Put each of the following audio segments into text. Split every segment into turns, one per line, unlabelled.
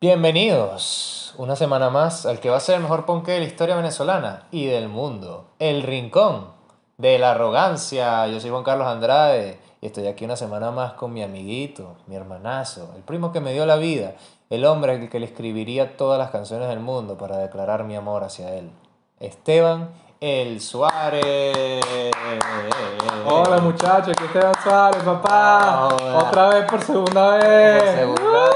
Bienvenidos una semana más al que va a ser el mejor ponque de la historia venezolana y del mundo, El Rincón de la Arrogancia. Yo soy Juan Carlos Andrade y estoy aquí una semana más con mi amiguito, mi hermanazo, el primo que me dio la vida, el hombre al que le escribiría todas las canciones del mundo para declarar mi amor hacia él, Esteban El Suárez.
Hola muchachos, aquí Esteban Suárez, papá.
Hola.
Otra vez por segunda
Por
vez.
segunda vez.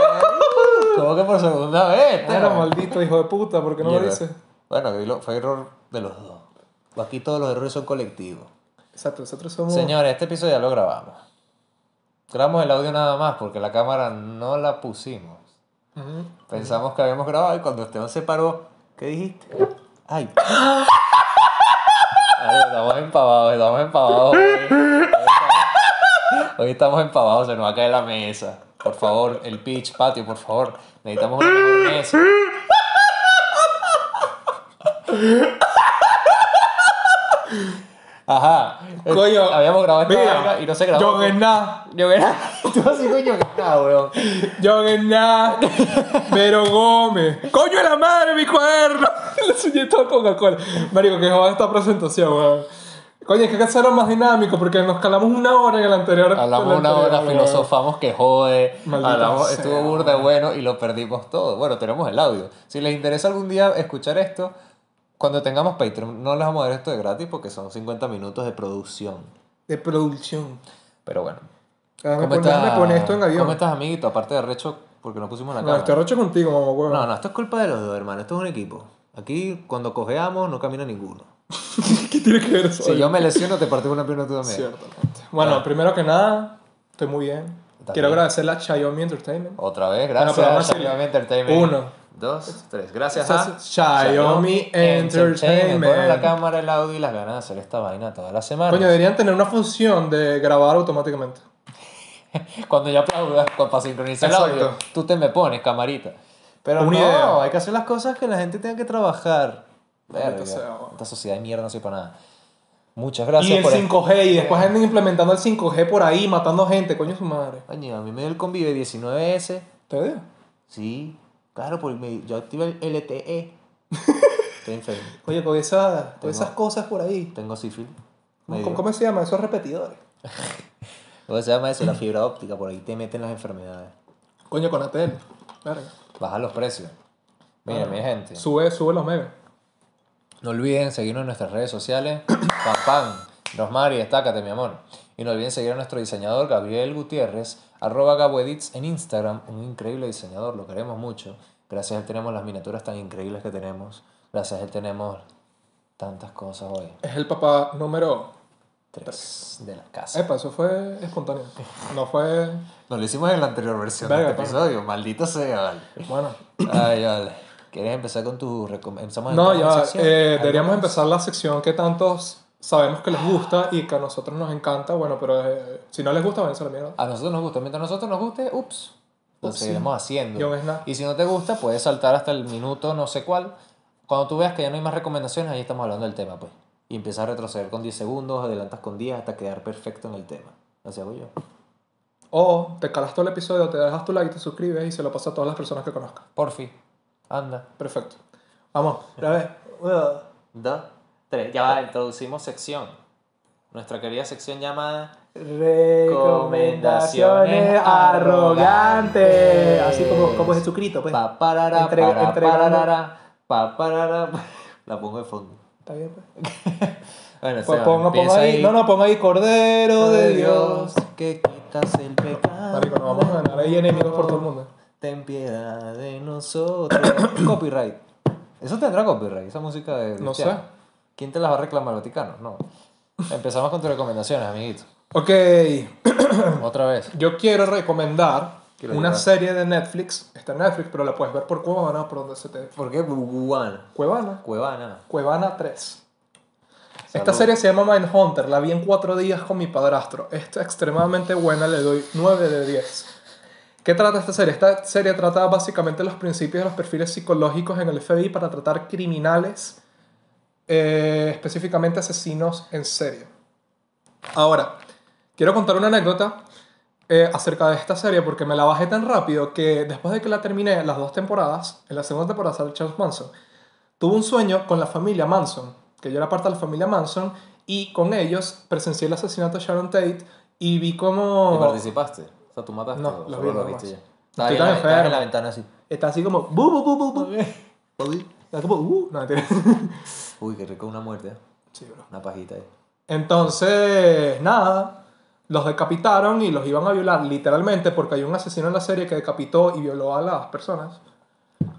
¿Cómo que por segunda vez?
Bueno,
Esteban?
maldito hijo de puta, ¿por qué no lo dices?
Bueno, fue error de los dos. Aquí todos los errores son colectivos.
Exacto, nosotros somos.
Señores, este episodio ya lo grabamos. Grabamos el audio nada más porque la cámara no la pusimos. Pensamos que habíamos grabado y cuando Esteban se paró, ¿qué dijiste? Ay. Ay, estamos empavados, estamos empavados. Hoy, Hoy estamos empavados, se nos va a caer la mesa. Por favor, el pitch, patio, por favor. Necesitamos una mejor mesa. Ajá.
Coño,
Habíamos grabado esta
mira,
vaina y no se grabó.
John Enna,
Yo era. Tú así, coño, nada, weón.
John Enna, Vero Gómez. ¡Coño de la madre, mi cuaderno! Le enseñé todo Coca-Cola. Marico, que joda esta presentación, weón. Coño, es que hay que hacerlo más dinámico porque nos calamos una hora en el anterior.
Hablamos
el
una
anterior,
hora,
weón.
filosofamos que jode. Hablamos, estuvo burda bueno y lo perdimos todo. Bueno, tenemos el audio. Si les interesa algún día escuchar esto, cuando tengamos Patreon, no les vamos a dar esto de gratis porque son 50 minutos de producción.
De producción.
Pero bueno.
Poner, déjame poner esto en avión.
¿Cómo estás, amiguito? Aparte de recho, porque no pusimos la
No,
cámara.
estoy rocho contigo, mamá, weón.
No, no, esto es culpa de los dos, hermano. Esto es un equipo. Aquí, cuando cojeamos, no camina ninguno.
¿Qué tiene que ver eso?
Si yo me lesiono, te partes una pierna tú también.
Ciertamente. Bueno, primero que nada, estoy muy bien.
Está
Quiero agradecerle a Xiaomi Entertainment.
Otra vez,
Bueno,
gracias.
vamos a
Xiaomi Entertainment.
Uno.
Dos, tres. Gracias a
Xiaomi Entertainment.
Ponen la cámara, el audio y las ganas de hacer esta vaina toda la semana.
Coño, deberían tener una función de grabar automáticamente.
Cuando yo aplaudas cu- para sincronizar el
Exacto.
audio, tú te me pones camarita. Pero
Una
no,
idea.
hay que hacer las cosas que la gente tenga que trabajar. Verga,
sea,
esta sociedad de mierda no sirve para nada. Muchas
y
gracias
el
por
5G, y después andan implementando el 5G por ahí, matando gente, coño su madre.
Coño, a mí me dio el Convive 19S.
¿Te digo?
Sí, claro, porque me- yo activé el LTE. Estoy enfermo.
Oye, con esa, todas esas cosas por ahí.
Tengo sífilis.
¿Cómo,
dio.
cómo se llama? Esos repetidores.
¿Cómo se llama eso? La fibra óptica, por ahí te meten las enfermedades.
Coño, con ATL. Verga.
Baja los precios. Mira, mi gente.
Sube, sube los megas.
No olviden seguirnos en nuestras redes sociales. Pam Pam, Rosmary, destácate, mi amor. Y no olviden seguir a nuestro diseñador Gabriel Gutiérrez, arroba GaboEdits en Instagram. Un increíble diseñador, lo queremos mucho. Gracias a él tenemos las miniaturas tan increíbles que tenemos. Gracias a él tenemos tantas cosas hoy.
Es el papá número.
Tres de la casa.
Epa, eso fue espontáneo. No fue.
Nos lo hicimos en la anterior versión
Verga,
de este episodio. Maldito sea, vale.
Bueno.
Ay, vale. ¿Quieres empezar con tu recomendación?
No, ya, eh, deberíamos empezar la sección que tantos sabemos que les gusta y que a nosotros nos encanta. Bueno, pero eh, si no les gusta, váyanse a la mierda.
A nosotros nos gusta. Mientras a nosotros nos guste, ups. Lo
Ups,
seguiremos haciendo.
Ves nada.
Y si no te gusta, puedes saltar hasta el minuto no sé cuál. Cuando tú veas que ya no hay más recomendaciones, ahí estamos hablando del tema, pues. Y empiezas a retroceder con 10 segundos, adelantas con 10 hasta quedar perfecto en el tema. Así hago yo.
O te calas todo el episodio, te dejas tu like, te suscribes y se lo pasa a todas las personas que conozcas.
Porfi. Anda.
Perfecto. Vamos, a ver.
Dos, tres. Ya va, introducimos sección. Nuestra querida sección llamada
Recomendaciones arrogantes. Así como, como Jesucristo, pues.
Pa, parara,
Entre-
para,
entregando-
parara, pa, parara. La pongo de fondo.
Está bien, pues.
Bueno,
Pues ponga ahí. No, no, ponga ahí Cordero de Dios.
que quitas el pecado.
Marico, nos vamos a ganar ahí enemigos por todo el mundo.
Ten piedad de nosotros. copyright. Eso tendrá copyright, esa música de.
No
cristiana.
sé.
¿Quién te las va a reclamar, Vaticano? No. Empezamos con tus recomendaciones, amiguito.
Ok,
Otra vez.
yo quiero recomendar una serie de Netflix. Está en Netflix, pero la puedes ver por Cuevana, por donde se te...
¿Por qué Cuevana?
Cuevana.
Cuevana.
Cuevana 3. Esta serie se llama Mindhunter, la vi en cuatro días con mi padrastro. Esta es extremadamente buena, le doy 9 de 10. ¿Qué trata esta serie? Esta serie trata básicamente los principios de los perfiles psicológicos en el FBI para tratar criminales eh, específicamente asesinos en serie. Ahora, quiero contar una anécdota eh, acerca de esta serie porque me la bajé tan rápido que después de que la terminé las dos temporadas, en la segunda temporada sale Charles Manson, tuve un sueño con la familia Manson, que yo era parte de la familia Manson, y con ellos presencié el asesinato de Sharon Tate y vi
¿Y
cómo...
participaste? O sea, tú mataste.
No, lo vi
lo viste ya. Estaba en la- estabas en la ventana así.
Está así como... Bu, bu, bu, bu, bu. Como... Uh, no.
Uy, qué rico una muerte.
Sí, bro.
Una pajita ahí.
Entonces, nada, los decapitaron y los iban a violar literalmente porque hay un asesino en la serie que decapitó y violó a las personas,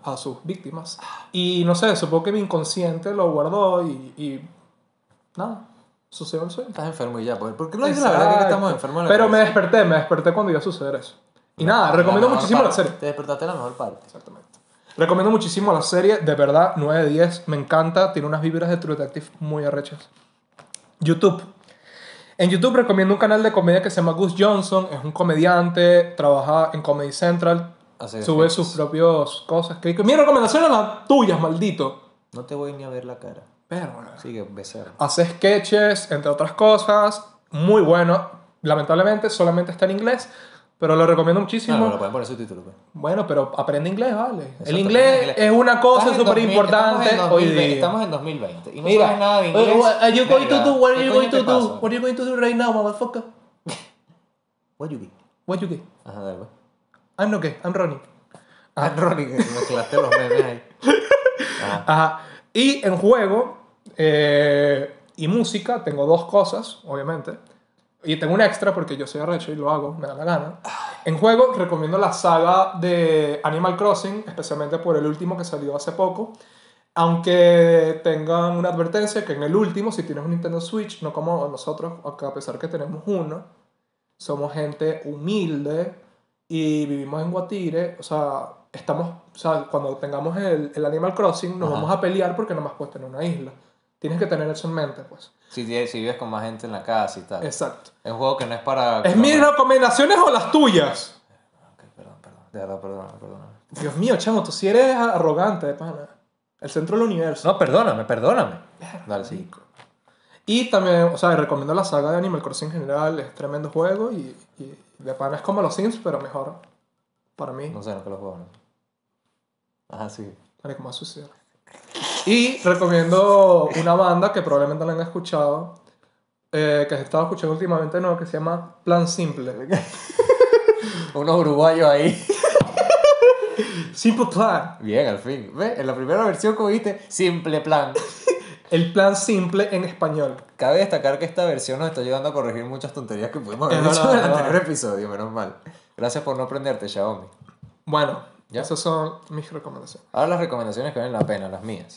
a sus víctimas. Y no sé, supongo que mi inconsciente lo guardó y, y nada, sucedió el sueño.
Estás enfermo y ya. ¿Por por qué no dices la verdad que estamos enfermos en la
Pero me desperté, me desperté cuando iba a suceder eso. Y nada, recomiendo
mejor
muchísimo la
parte.
serie.
Te despertaste la mejor parte.
Exactamente. Recomiendo muchísimo la serie, de verdad, 9 de 10, me encanta, tiene unas vibras de True Detective muy arrechas. YouTube. En YouTube recomiendo un canal de comedia que se llama Gus Johnson, es un comediante, trabaja en Comedy Central,
Hace
sube sus propias cosas. Mi recomendación es las tuyas, maldito.
No te voy ni a ver la cara.
Pero, bueno.
Sigue, becerro.
Hace sketches, entre otras cosas, muy bueno. Lamentablemente solamente está en inglés, pero lo recomiendo muchísimo.
No, no, lo pueden poner subtítulos. pues.
Bueno, pero aprende inglés, vale.
Exacto,
el inglés,
aprende
es una cosa súper
2000,
importante hoy
2020,
día.
Estamos en 2020 y no
Mira,
sabes nada de inglés.
what are you going to do? What are
¿qué
you going to do? What are you going to do right now, motherfucker?
What you be?
What you get?
Ajá, dale, pues.
I'm not gay, I'm running.
Ah, Ronnie, que mezclaste los memes ahí. Ajá.
Ajá. Y en juego eh, y música tengo dos cosas, obviamente. Y tengo un extra porque yo soy arrecho y lo hago, me da la gana. En juego recomiendo la saga de Animal Crossing, especialmente por el último que salió hace poco. Aunque tengan una advertencia que en el último, si tienes un Nintendo Switch, no como nosotros, aunque a pesar que tenemos uno, somos gente humilde y vivimos en Guatire, o sea, estamos, o sea, cuando tengamos el, el Animal Crossing nos
Ajá.
vamos a pelear porque no más puedes tener una isla. Tienes que tener eso en mente, pues.
Si, vives con más gente en la casa y tal.
Exacto.
Es un juego que no es para...
¿Es mis recomendaciones o las tuyas?
Ok, perdón, perdón. De verdad, perdón, perdón.
Dios mío, chamo, tú sí eres arrogante, de pana. El centro del universo.
No, perdóname, perdóname. Dale, sí.
Y también, o sea, recomiendo la saga de Animal Crossing en general, es tremendo juego y, y de pana es como los Sims, pero mejor para mí.
No sé, no que lo juego, ¿no? Ajá, sí.
Vale, como va a suceder. Y recomiendo una banda que probablemente la han escuchado, eh, que he estado escuchando últimamente, ¿no? que se llama Plan Simple.
Unos uruguayos ahí.
Simple Plan.
Bien, al fin. ¿Ves? En la primera versión como viste, simple plan.
El plan simple en español.
Cabe destacar que esta versión nos está ayudando a corregir muchas tonterías que pudimos haber
verdad,
en el anterior episodio, menos mal. Gracias por no prenderte, Xiaomi.
Bueno,
¿Ya?
esas son mis recomendaciones.
Ahora las recomendaciones que valen la pena, las mías.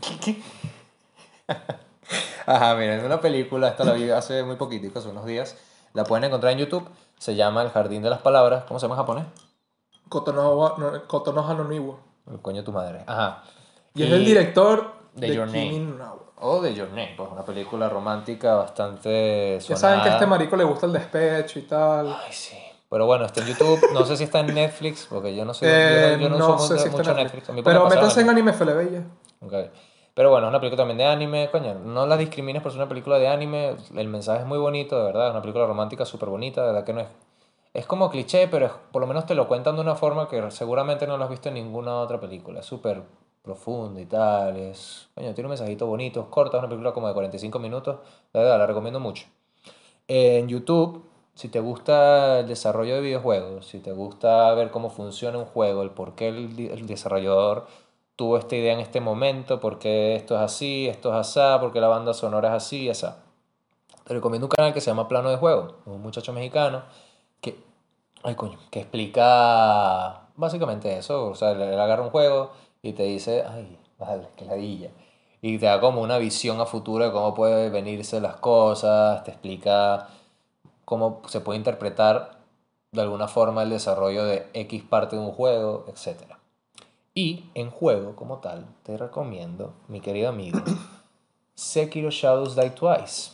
Ajá, miren, una película, esta la vi hace muy poquitico, hace unos días. La pueden encontrar en YouTube. Se llama El Jardín de las Palabras. ¿Cómo se llama en japonés?
Kotonoha no, Kotonoha no.
El coño de tu madre. Ajá.
Y, es el director
de
de,
Your Name. O de Your Name, pues una película romántica bastante
Ya saben que a este
sonada.
marico le gusta el despecho y tal.
Ay, sí. Pero bueno, está en YouTube. No sé si está en Netflix, porque yo no.
Eh,
yo no, yo no
no sé si
mucho
está en
Netflix.
Pero métanse en. Anime FLB ya.
Ok. Pero bueno, es una película también de anime, coño. No la discrimines por ser una película de anime. El mensaje es muy bonito, de verdad. Es una película romántica súper bonita, de verdad que no es. Es como cliché, pero es- por lo menos te lo cuentan de una forma que seguramente no lo has visto en ninguna otra película. Es súper profunda y tal. Es, coño, tiene un mensajito bonito, es corta, es una película como de 45 minutos. De verdad, la recomiendo mucho. En YouTube, si te gusta el desarrollo de videojuegos, si te gusta ver cómo funciona un juego, el por qué el, el desarrollador tuvo esta idea en este momento, por qué esto es así, esto es así, por qué la banda sonora es así y así. Te recomiendo un canal que se llama Plano de Juego, un muchacho mexicano que, ay coño, que explica básicamente eso, o sea, él, agarra un juego y te dice, ay, vale, qué ladilla. Y te da como una visión a futuro de cómo puede venirse las cosas, te explica cómo se puede interpretar de alguna forma el desarrollo de X parte de un juego, etc. Y en juego como tal, te recomiendo, mi querido amigo, Sekiro Shadows Die Twice.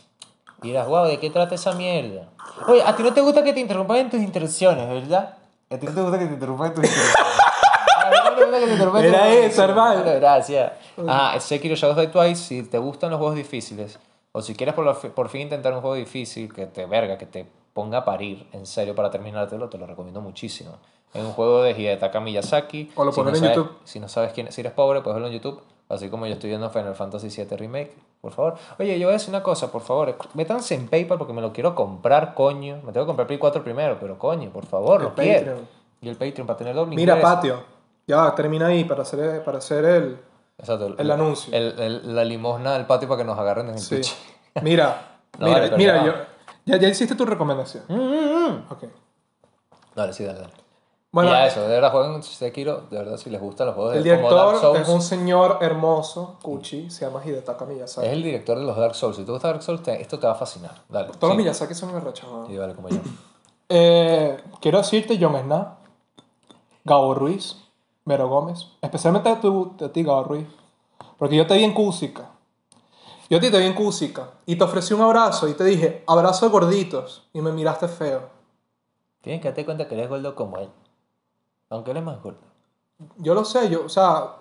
Y dirás, wow, ¿de qué trata esa mierda? Oye, a ti no te gusta que te interrumpan en tus interrupciones, ¿verdad? A ti no te gusta que te interrumpan en tus interrupciones.
Era esa, hermano.
Gracias. Ah, Sekiro Shadows Die Twice, si te gustan los juegos difíciles, o si quieres por, por fin intentar un juego difícil que te verga, que te ponga a parir, en serio, para terminártelo, te lo recomiendo muchísimo. Es un juego de Hidetaka Miyazaki.
O lo
Si no
en
sabes-
YouTube.
Si no sabes quién, si eres pobre, puedes verlo en YouTube. Así como yo estoy viendo Final Fantasy VII Remake, por favor. Oye, yo voy a decir una cosa, por favor. Métanse en PayPal porque me lo quiero comprar, coño. Me tengo que comprar Play 4 primero, pero coño, por favor,
El
lo quiero.
Patreon.
Y el Patreon para tener doble
Mira,
ingreso.
patio. Ya, termina ahí para hacer, para hacer el...
Exacto,
el anuncio.
el- el- la limosna del patio para que nos agarren en el
Sí.
Twitch.
Mira,
No,
mira,
vale,
mira, yo... Ya, ya hiciste tu recomendación.
Mm,
Ok.
Dale, sí, dale, dale.
Bueno,
y ya eso, de verdad jueguen Sekiro, de verdad si les gustan los juegos
el
de como Dark
director
Souls.
es un señor hermoso, Kuchi, se llama Hidetaka Miyazaki.
Es el director de los Dark Souls. Si te gusta Dark Souls, te- esto te va a fascinar. Dale.
Todos los
sí.
Miyazaki son arrechos.
Sí, vale, como yo.
Eh, quiero decirte, John Sna, Gabo Ruiz, Vero Gómez, especialmente a, tu, a ti, Gabo Ruiz, porque yo te vi en Cúsica. Yo a ti te vi en Cúsica y te ofrecí un abrazo y te dije, abrazo de gorditos, y me miraste feo.
Tienes que darte cuenta que eres gordo como él. Aunque él es más gordo.
Yo lo sé, yo, o sea,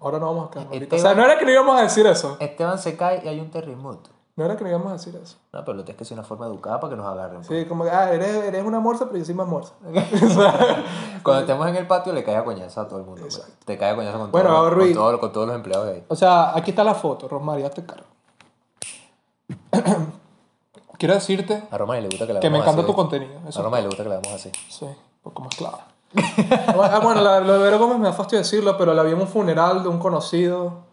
ahora no vamos a quedar
Este
O sea, no era que no íbamos a decir eso.
Esteban se cae y hay un terremoto.
No era que no íbamos a decir eso.
No, pero lo tienes que hacer de una forma educada para que nos agarren.
Sí, como que, ah, eres, eres una morsa, pero yo soy más morsa.
Cuando estemos en el patio le cae a coñazo a todo el mundo. pues.
Exacto.
Te cae a coñazo con,
Bueno,
todo- con, todo- con todos los empleados de ahí.
O sea, aquí está la foto, Rosmarie, hazte cargo. Quiero decirte
A Roma le gusta que la
que me encanta
así.
tu contenido.
A
Eso
Roma le gusta que la hagamos así.
Sí, un poco más ah, bueno, la- lo de Vero Gómez me da fastidio decirlo, pero la vi en un funeral de un conocido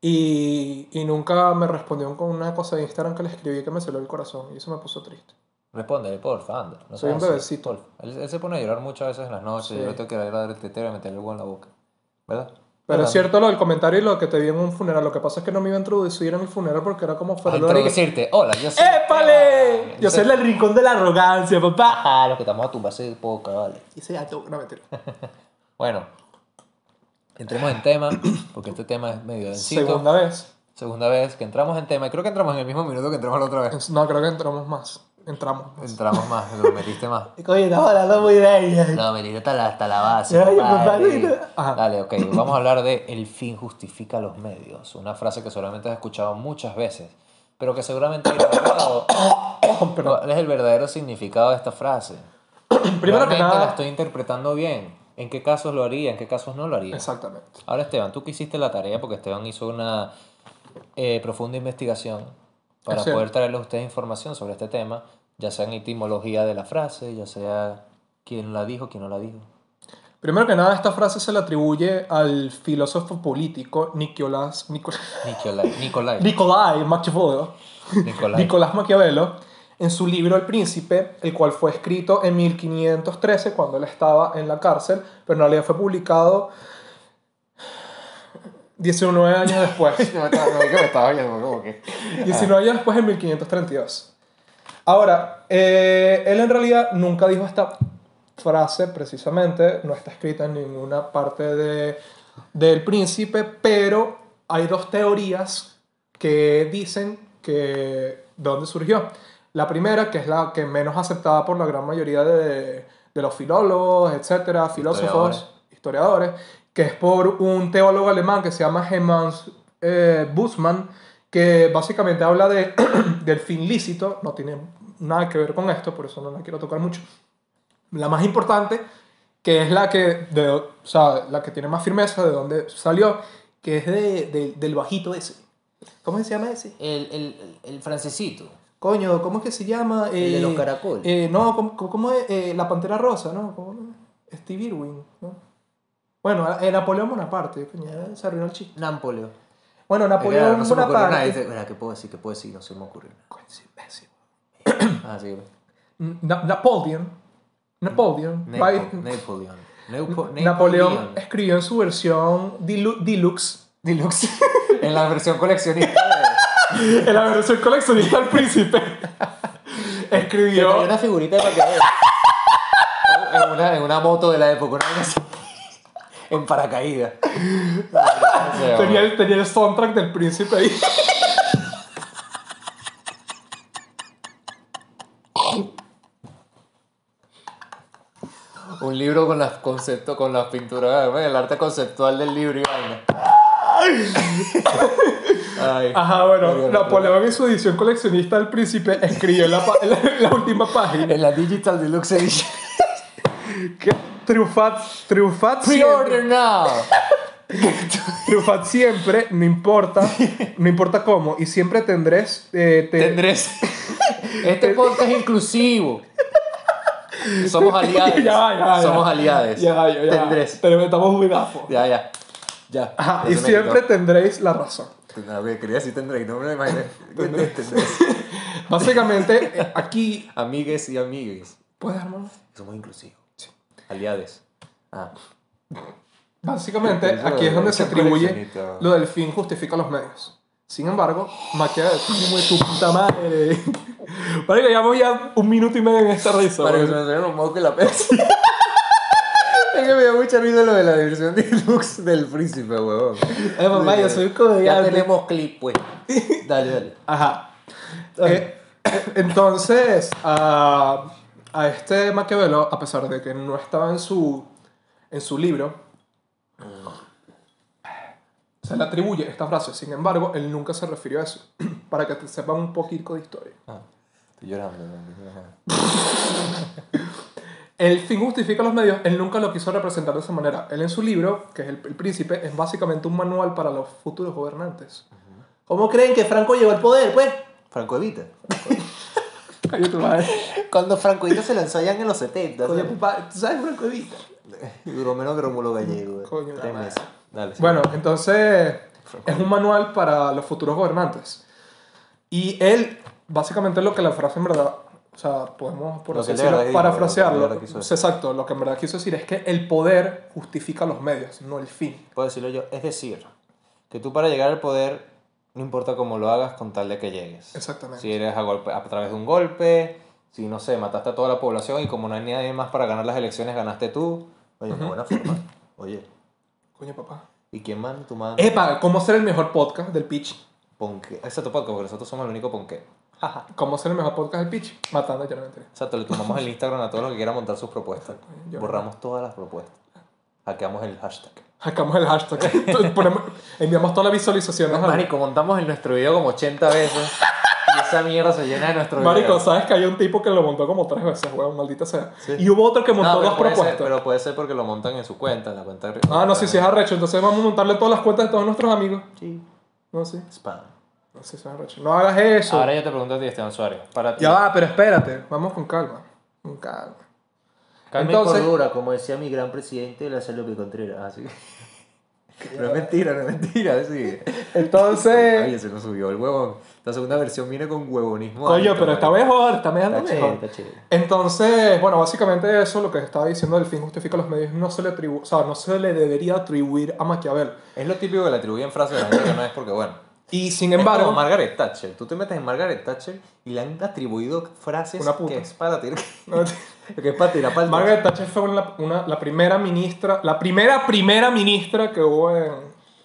y, y nunca me respondió con una cosa de Instagram que le escribí que me salió el corazón y eso me puso triste.
Respóndele, porfa, anda. No
Soy un bebecito.
porfa. Él, él se pone a llorar muchas veces en las noches.
Sí.
Yo tengo que ir a dar el tetero y meterle algo en la boca. ¿Verdad?
Pero es cierto lo del comentario y lo que te vi en un funeral. Lo que pasa es que no me iba a introducir en mi funeral porque era como
A
fuera
introducirte. Hola, yo soy.
¡Épale! Yo soy el rincón de la arrogancia, papá.
Ah, lo que estamos a tumbar de poca, vale.
Y ese gato, no mentira.
Bueno, entremos en tema, porque este tema es medio densito.
Segunda vez.
Segunda vez que entramos en tema, y creo que entramos en el mismo minuto que entramos la otra vez.
No, creo que entramos más. Entramos más.
Entramos más, lo metiste más.
Oye, estamos hablando muy bien.
No, metiste hasta la, hasta la base.
Ay,
compadre.
papá, Ajá.
Dale, ok, vamos a hablar de el fin justifica los medios. Una frase que seguramente has escuchado muchas veces, pero que seguramente cuál es el verdadero significado de esta frase.
Primero que
¿Realmente
nada.
la estoy interpretando bien? ¿En qué casos lo haría? ¿En qué casos no lo haría?
Exactamente.
Ahora Esteban, tú que hiciste la tarea, porque Esteban hizo una eh, profunda investigación para poder traerles a ustedes información sobre este tema, ya sea en etimología de la frase, ya sea quién la dijo, quién no la dijo.
Primero que nada, esta frase se le atribuye al filósofo político Nicolás, Nico-
Nicolai. Nicolai.
Nicolai Machiavello.
Nicolai.
Nicolás Maquiavelo, en su libro El Príncipe, el cual fue escrito en 1513 cuando él estaba en la cárcel, pero en realidad fue publicado 19 años después. 19 años después, en 1532. Ahora, eh, él en realidad nunca dijo esta frase precisamente, no está escrita en ninguna parte de, del príncipe, pero hay dos teorías que dicen que de dónde surgió. La primera, que es la que menos aceptada por la gran mayoría de, de los filólogos, etcétera, filósofos, historiadores, que es por un teólogo alemán que se llama Hemans eh, Bussmann, que básicamente habla de, del fin lícito, no tiene nada que ver con esto, por eso no la quiero tocar mucho. La más importante, que es la que, de, o sea, la que tiene más firmeza, de dónde salió, que es de, de- del bajito ese. ¿Cómo se llama ese?
El, el, el francesito.
Coño, ¿cómo es que se llama?
El de
Eh,
los caracoles.
eh, no, ¿cómo, es? Eh, la Pantera Rosa, ¿no? ¿Cómo? Steve Irwin, ¿no? Bueno, eh, Napoleón Bonaparte, coño, se arruinó el chiste.
Napoleón.
Bueno,
Es
Napoleón
no se me ocurrió nada.
Bonaparte...
Dice, "Mira, ¿qué puedo decir? ¿Qué puedo decir? No se me ocurrió nada.
Coño, ese imbécil.
Ah, sí.
Na- Napoleon. Napoleon. right?
Napo- Napoleón. Napo-
Napoleón escribió en su versión deluxe,
Deluxe. en la versión coleccionista.
En la versión coleccionista del príncipe.
Hay
escribió.
una figurita de Maquiavelo. en, una, en una moto de la época. En paracaídas.
Tenía el, tenía el soundtrack del príncipe ahí.
Un un libro con las conceptos, con las pinturas, el arte conceptual del libro y vaina. Ay.
Ajá, bueno, Napoleón en su edición coleccionista del príncipe escribió en la, la- última página
En la Digital Deluxe Edition.
que triunfad, triunfad
Pre-order
siempre,
now.
triunfad siempre, no importa, no importa cómo, y siempre tendréis, eh, te-
Tendrés. Este podcast es inclusivo. Somos aliados.
Ya va, ya va, ya
Somos aliados.
Ya, va, ya, ya.
Tendrés.
Te metamos muy gafo.
Ya, ya. Ya.
Ajá, y siempre tendréis la razón.
Que quería decir tendréis, no me lo imaginé.
Básicamente, aquí.
Amigues y amigues.
¿Puedes, hermano?
Somos inclusivos. Aliades. Ah.
Básicamente, aquí es donde se atribuye lo del fin justifica los medios. Sin embargo, Maquiavelo, tu puta madre. Marico, llevamos ya un minuto y medio en esta risa.
Para que se me salieron los mocos y la pez. que me dio mucha risa lo de la diversión deluxe del príncipe, huevón.
Eh, mamá, yo soy un
Ya
comediante.
tenemos clip, pues. Dale, dale.
Ajá. Eh, eh, entonces, a, a este Maquiavelo, a pesar de que no estaba en su, en su libro, se le atribuye esta frase. Sin embargo, él nunca se refirió a eso. Para que te sepan un poquito de historia.
Ah, estoy llorando. ¿no?
El fin justifica los medios, él nunca lo quiso representar de esa manera. Él en su libro, que es El, el Príncipe, es básicamente un manual para los futuros gobernantes. ¿Cómo creen que Franco llegó al poder, pues?
Franco Evita. Cuando Franco Evita se lanzó allá en los 70.
Coño,
¿sabes?
papá, ¿tú sabes Franco Evita?
Duró menos que Rómulo Gallego. eh.
Coño,
Tres meses. Dale. sí.
Bueno, entonces es un manual para los futuros gobernantes. Y él, básicamente lo que la frase en verdad, o sea, podemos por así decirlo,
lo que
parafrasearlo. Exacto, lo que en verdad quiso decir es que el poder justifica los medios, no el fin.
Puedo decirlo yo. Es decir, que tú para llegar al poder, no importa cómo lo hagas, con tal de que llegues.
Exactamente.
Si eres a, golpe, a través de un golpe, si no sé, mataste a toda la población y como no hay nadie más para ganar las elecciones, ganaste tú. Oye, una buena forma. Oye,
Coño, papá.
¿y quién manda tu mano?
Epa, ¿cómo ser el mejor podcast del pitch?
Ponque. Tu podcast, porque nosotros somos el único ponque. Jaja.
¿Cómo ser el mejor podcast del pitch? Matando, yo no me enteré.
Exacto, le tomamos el Instagram a todos los que quieran montar sus propuestas.
Yo-
Borramos todas las propuestas. Hackeamos el hashtag.
Sacamos el hashtag. Ponemos- enviamos todas las visualizaciones. al-
Marico, montamos en nuestro video como 80 veces y esa mierda se llena de nuestro video.
Marico, ¿sabes que hay un tipo que lo montó como tres veces, weón? Maldita sea.
Sí.
Y hubo otro que montó
no,
dos
puede, ser,
propuestas.
pero puede ser porque lo montan en su cuenta, en la cuenta de-
Ah, no, sí, sí es arrecho. Entonces vamos a montarle todas las cuentas de todos nuestros amigos.
Sí.
No, sí.
Spam.
No. No hagas eso.
Ahora yo te pregunto a ti, Esteban Suárez. Para ti.
Ya va, pero espérate. Vamos con calma. Con calma.
Calma
Entonces-
y cordura, como decía mi gran presidente, la Salud Contreras. Así que... No es mentira, no es mentira. Sí.
Entonces.
Ay, se nos subió el huevón. La segunda versión viene con huevonismo.
Coño,
alto,
pero está mejor, está mejor.
Está chévere, está chévere.
Entonces, bueno, básicamente eso, lo que estaba diciendo del fin justifica los medios, no se le atribu o sea, no se le debería atribuir a Maquiavel.
Es lo típico que le atribuyen frases a la gente no es porque, bueno.
Y sin embargo,
como Margaret Thatcher. Tú te metes en Margaret Thatcher y le han atribuido frases
Una puta.
que es para tirar. Que es para tirar para el
Margaret Thatcher fue una, una- la primera ministra, la primera primera ministra que hubo en,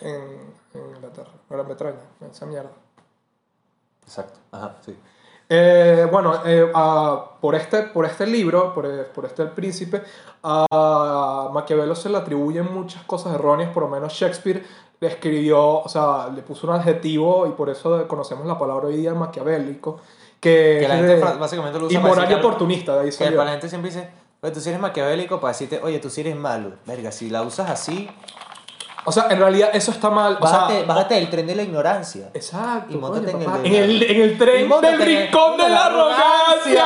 en, en Inglaterra, Gran Bretaña, esa mierda.
Exacto. Ajá, sí.
Eh, bueno, eh, por, este, por este libro, por, eh, por este El Príncipe, a Maquiavelo se le atribuyen muchas cosas erróneas, por lo menos Shakespeare le escribió, o sea, le puso un adjetivo y por eso conocemos la palabra hoy día maquiavélico, que,
Que la gente
de
básicamente lo usa
y
decir que-
oportunista, de ahí
Que la gente siempre dice, oye, tú sí eres maquiavélico para decirte, oye, tú sí eres malo. Verga, si la usas así,
O sea, en realidad eso está mal. O sea,
bájate, bájate del tren de la ignorancia.
Exacto.
Y móntate
coño,
en el
en, el, en el tren
Y
del rincón de la arrogancia.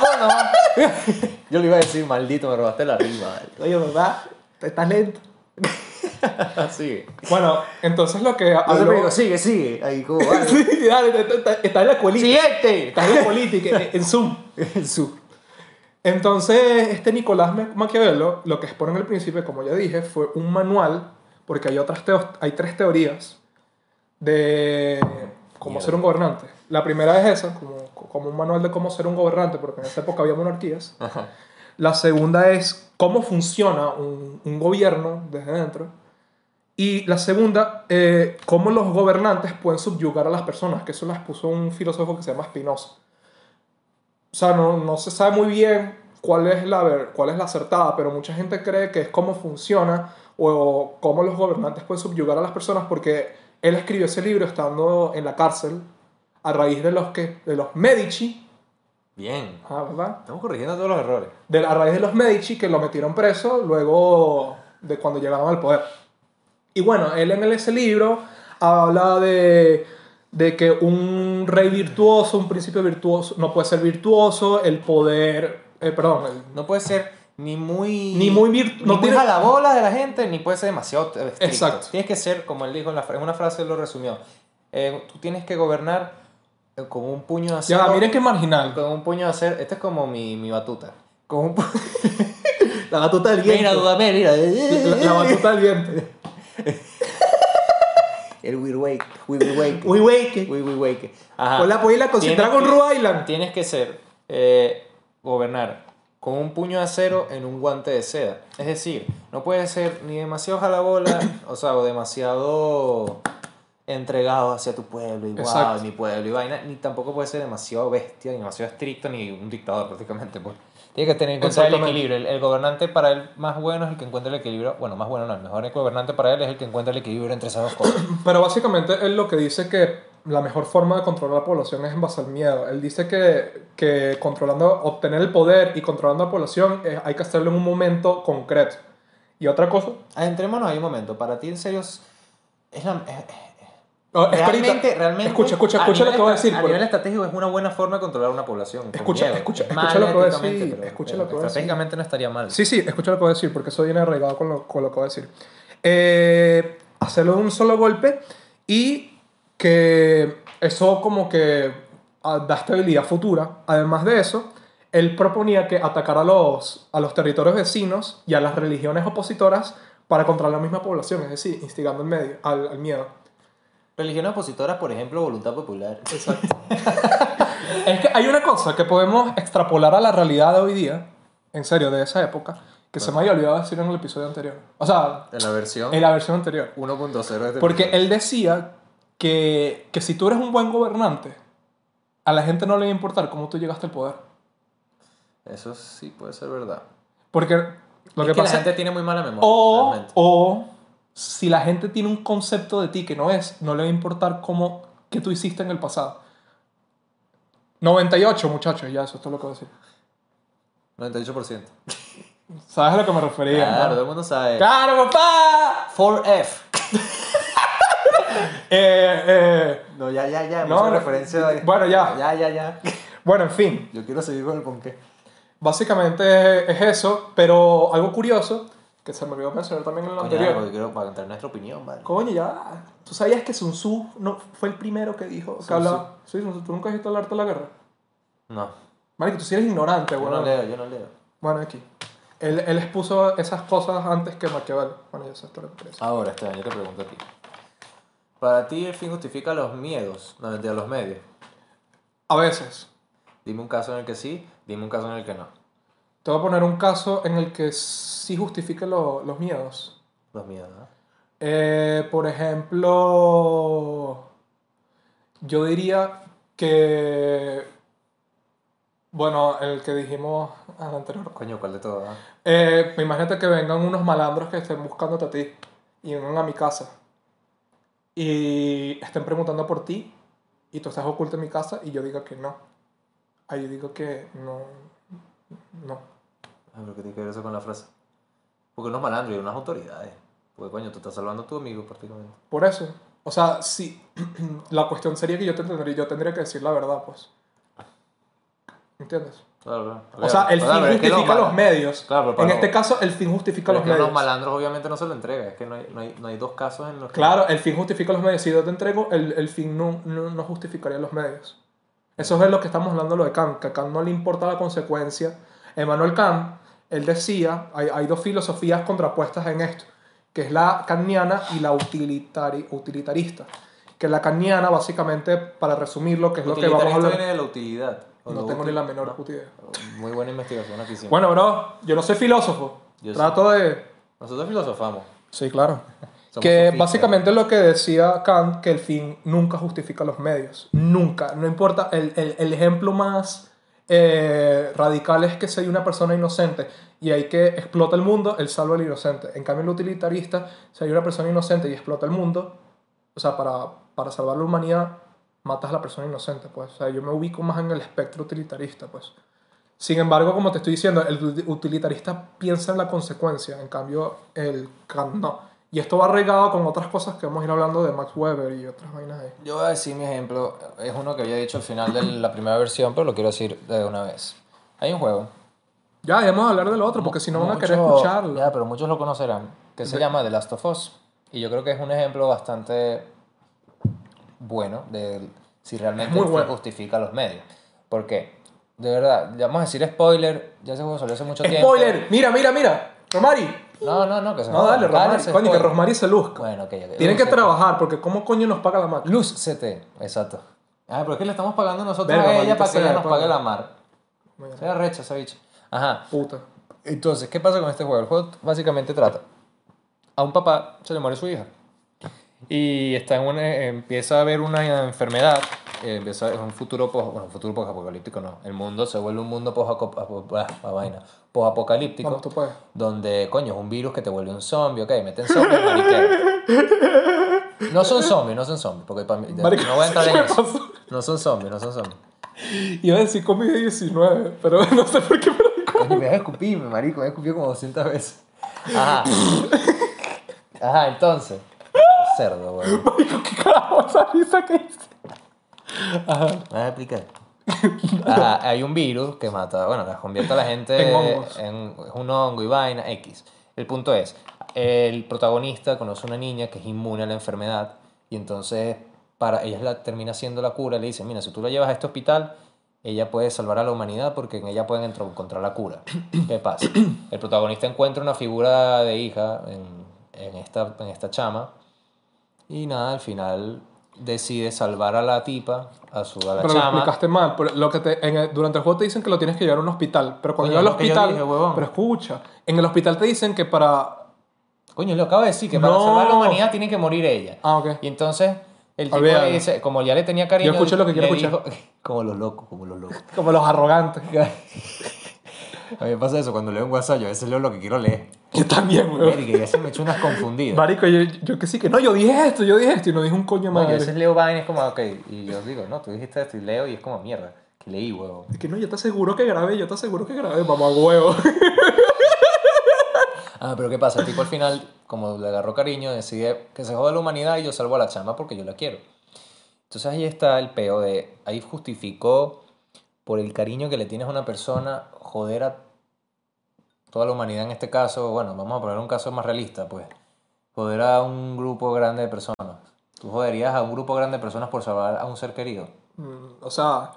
¡Vámonos! Yo le iba a decir, maldito, me robaste la rima.
Oye, ¿verdad? Estás lento.
Sigue.
Bueno, entonces lo que
Yo
habló...
siempre digo, sigue, sigue. Ahí como, vale.
Sí, dale, está- está- en la política.
¡Siguiente!
Está en la política, en Zoom.
Su-
Entonces, este Nicolás Ma- Maquiavelo, lo que expone en el principio, como ya dije, fue un manual, porque hay, otras hay tres teorías de cómo ser un gobernante. La primera es esa, como, como un manual de cómo ser un gobernante, porque en esa época había monarquías.
Ajá.
La segunda es cómo funciona un, un gobierno desde dentro. Y la segunda, eh, cómo los gobernantes pueden subyugar a las personas, que eso las puso un filósofo que se llama Spinoza. O sea, no, no se sabe muy bien cuál es la, cuál es la acertada, pero mucha gente cree que es cómo funciona o cómo los gobernantes pueden subyugar a las personas porque él escribió ese libro estando en la cárcel a raíz de los, que, de los Medici,
Bien.
ah, ¿verdad?
Estamos corrigiendo todos los errores.
De, a raíz de los Medici que lo metieron preso luego de cuando llegaron al poder. Y bueno, él en ese libro habla de, de que un rey virtuoso, un príncipe virtuoso, no puede ser virtuoso, el poder, eh, perdón, el-
No puede ser ni muy.
Ni muy vir-
Ni
no tiene-
jalabola de la gente, ni puede ser demasiado estricto.
Exacto.
Tienes que ser, como él dijo en, la, en una frase, él lo resumió. eh, tú tienes que gobernar con un puño de acero.
ya, miren qué marginal.
Con un puño de acero. Este es como mi, mi batuta. Con un pu-
La batuta del viento.
Mira, Dudamel, mira.
La, la batuta del viento.
El We Wake. We Will Wake.
We wake.
We Will Wake. Ajá.
Con la polla con
Tienes
Dragon
que-
Rhode Island.
Tienes que ser, eh, gobernar con un puño de acero en un guante de seda. Es decir, no puedes ser ni demasiado jalabola, o sea, o demasiado entregado hacia tu pueblo y wow, mi pueblo y vaina, ni tampoco puede ser demasiado bestia, ni demasiado estricto, ni un dictador prácticamente. Pues. Tiene que tener en cuenta el equilibrio. El, el gobernante para él más bueno es el que encuentra el equilibrio. Bueno, más bueno no, el mejor gobernante para él es el que encuentra el equilibrio entre esas dos cosas.
Pero básicamente él lo que dice que la mejor forma de controlar la población es en base al miedo. Él dice que, que controlando, obtener el poder y controlando a la población eh, hay que hacerlo en un momento concreto. Y otra cosa,
Adentrémonos ahí un momento. Para ti, en serio, es la, es-
Oh, esperita.
realmente, realmente.
Escucha, escucha, escucha lo que voy a decir.
A nivel estratégico es una buena forma de controlar una población.
Escucha, escucha,
Es
escucha lo que voy a decir,
pero-
escucha
pero
lo que voy a decir.
Estratégicamente no estaría mal.
Sí, sí, escucha lo que voy a decir, porque eso viene arraigado con lo, con lo que voy a decir. Eh, hacerlo de un solo golpe y que eso como que ah, da estabilidad futura. Además de eso, él proponía que atacar a los, a los territorios vecinos y a las religiones opositoras para controlar la misma población, es decir, instigando el medio, al, al miedo.
Religiones opositoras, por ejemplo, voluntad popular.
Exacto. es que hay una cosa que podemos extrapolar a la realidad de hoy día, en serio, de esa época, que se me había olvidado decir en el episodio anterior. O sea,
En la versión
en la versión anterior.
1.0 de este
Porque
episodio.
él decía que, que si tú eres un buen gobernante, a la gente no le va a importar cómo tú llegaste al poder.
Eso sí puede ser verdad.
Porque lo
es
que
que
pasa
la gente tiene muy mala memoria.
O,
realmente.
o si la gente tiene un concepto de ti que no es, no le va a importar cómo, qué tú hiciste en el pasado. 98, muchachos, ya eso es todo lo que voy a decir.
98%.
¿Sabes a lo que me refería?
Claro,
no?
todo el mundo sabe.
¡Claro, papá!
4F.
Eh, eh,
No, ya, ya, ya.
No,
mucha referencia. de-
bueno, ya.
Ya, ya, ya.
bueno, en fin,
Yo quiero seguir con el ponqué.
básicamente es eso, pero algo curioso, que se me olvidó mencionar también en
Coño,
anterior.
porque quiero para entrar nuestra opinión, ¿vale?
Coño, ya. ¿Tú sabías que Sun Tzu no fue el primero que dijo? Que hablaba. Sí, Sun Tzu. ¿Tú nunca has visto el arte de la guerra?
No.
Marico, tú sí eres ignorante,
Yo
bueno.
no leo, yo no leo.
Bueno, aquí. Él, él expuso esas cosas antes que Maquiavelo. Bueno, sé esto lo que parece.
Ahora, Esteban, yo te pregunto a ti. Para ti el fin justifica los miedos, no mentira, los medios.
A veces.
Dime un caso en el que sí, dime un caso en el que no.
Te voy a poner un caso en el que sí justifique lo- los miedos.
Los miedos, ¿no?
Eh, por ejemplo, yo diría que, bueno, el que dijimos al anterior.
Coño, ¿cuál de todos? ah?
Eh, imagínate que vengan unos malandros que estén buscándote a ti y vengan a mi casa y estén preguntando por ti y tú estás oculto en mi casa y yo digo que no. Ahí digo que no. No.
Ah, pero ¿qué tiene que ver eso con la frase? Porque unos malandros y unas autoridades. Porque coño, tú estás salvando a tu amigo prácticamente.
Por eso. O sea, sí. la cuestión sería que yo, te tendría, yo tendría que decir la verdad, pues. ¿Entiendes?
Claro, claro.
O sea, el
Claro,
fin
pero es que
justifica
los
los medios.
Claro, pero
en este caso, el fin justifica
Pero
los
es que
medios.
los malandros obviamente no se lo entrega. Es que no hay, no hay, no hay dos casos en los que...
Claro, el fin justifica los medios. Si yo te entrego, el, el fin no, no, no justificaría los medios. Eso es lo que estamos hablando lo de Kant, que a Kant no le importa la consecuencia. Emmanuel Kant, él decía, hay, hay dos filosofías contrapuestas en esto, que es la kantiana y la utilitari- utilitarista. Que la kantiana, básicamente, para resumirlo, que es lo que vamos a hablar...
viene de la utilidad.
No
lo
tengo ni la menor
no.
idea.
Muy buena investigación aquí siempre.
Bueno, bro, yo no soy filósofo.
Yo.
Trato de...
Nosotros filosofamos.
Sí, claro. Que básicamente lo que decía Kant, que el fin nunca justifica los medios. Nunca. No importa. El, el- el ejemplo más eh, radical es que si hay una persona inocente y hay que explota el mundo, él salva al inocente. En cambio, el utilitarista, si hay una persona inocente y explota el mundo, o sea, para, para salvar la humanidad, matas a la persona inocente, pues. O sea, yo me ubico más en el espectro utilitarista, pues. Sin embargo, como te estoy diciendo, el uti- utilitarista piensa en la consecuencia, en cambio, el Kant no. Y esto va regado con otras cosas que vamos a ir hablando de Max Weber y otras vainas ahí.
Yo voy a decir mi ejemplo. Es uno que había dicho al final de la primera versión, pero lo quiero decir de una vez. Hay un juego.
Ya, ya vamos a hablar del otro, porque si no van a querer escucharlo.
Ya, pero muchos lo conocerán. Que se
De-
llama The Last of Us. Y yo creo que es un ejemplo bastante bueno de si realmente
muy bueno.
justifica los medios. Porque, de verdad, ya vamos a decir spoiler. Ya ese juego salió hace mucho tiempo.
¡Spoiler! Mira, mira, mira. Romari.
No, no, no, que se
No, dale,
ese
Coño, que
spoiler.
Rosmari se luzca.
Bueno, ok, ok.
Tienen que trabajar, porque ¿cómo coño nos paga la máquina?
Luz CT, exacto. Ah, pero es que le estamos pagando nosotros
Verga,
a ella
maldita
para que
sea,
ella nos pague la mar.
Bueno,
Sea recha esa bicha. Ajá.
Puta.
Entonces, ¿qué pasa con este juego? El juego básicamente trata. A un papá se le muere su hija. Y está en una- empieza a haber una enfermedad. Eh, empieza, es un futuro, pos- bueno, un futuro apocalíptico no. El mundo se vuelve un mundo post-apocalíptico.
Vamos, tú puedes.
donde, coño, es un virus que te vuelve un zombie, ok, meten zombies. No son zombies, no son zombies, porque para mí, no voy a entrar en
¿qué
eso. No son zombies, no son zombies.
Iba a decir COVID-19, pero no sé por qué me.
Coño, me marico, me escupido como 200 veces. Ajá. Ajá, entonces. Cerdo, güey.
Marico, ¿qué carajo esa risa que? Ajá.
¿Me vas a explicar? Ajá, hay un virus que mata, bueno, las convierte a la gente
En hongos.
en un hongo y vaina, X. El punto es, el protagonista conoce a una niña que es inmune a la enfermedad y entonces para ella la, termina siendo la cura, le dice, mira, si tú la llevas a este hospital, ella puede salvar a la humanidad porque en ella pueden encontrar la cura. ¿Qué pasa? El protagonista encuentra una figura de hija en, en esta, en esta chama y nada, al final decide salvar a la tipa, a, su, a la
Pero lo explicaste mal. pero Lo que te, en el- durante el juego te dicen que lo tienes que llevar a un hospital. Pero cuando llegas al
lo
hospital.
dije,
pero escucha. En el hospital te dicen que para.
Coño, le acabo de decir que para salvar la humanidad tiene que morir ella.
Ah, ok.
Y entonces el tipo le dice, como ya le tenía cariño,
Yo escuché lo que quiero escuchar.
dijo- como los locos, como los locos.
Como los arrogantes.
A mí me pasa eso cuando leo un WhatsApp, yo a veces leo lo que quiero leer.
Yo también, weón.
Verga, y a veces me echo unas confundidas.
Marico, yo, yo que sí que no, yo dije esto, yo dije esto y no dije un coño
No, yo a
madre.
veces leo vainas como, ok, y yo digo, no, tú dijiste esto y leo y es como mierda, que leí, huevo.
Es que no, yo te aseguro que grabé, yo te aseguro que grabé, mamá huevo.
Ah, pero ¿qué pasa? El tipo al final, como le agarró cariño, decide que se joda la humanidad y yo salvo a la chama porque yo la quiero. Entonces ahí está el peo de, ahí justificó por el cariño que le tienes a una persona, joder a toda la humanidad en este caso, bueno, vamos a poner un caso más realista, pues, joder a un grupo grande de personas. ¿Tú joderías a un grupo grande de personas por salvar a un ser querido?
Mm, o sea,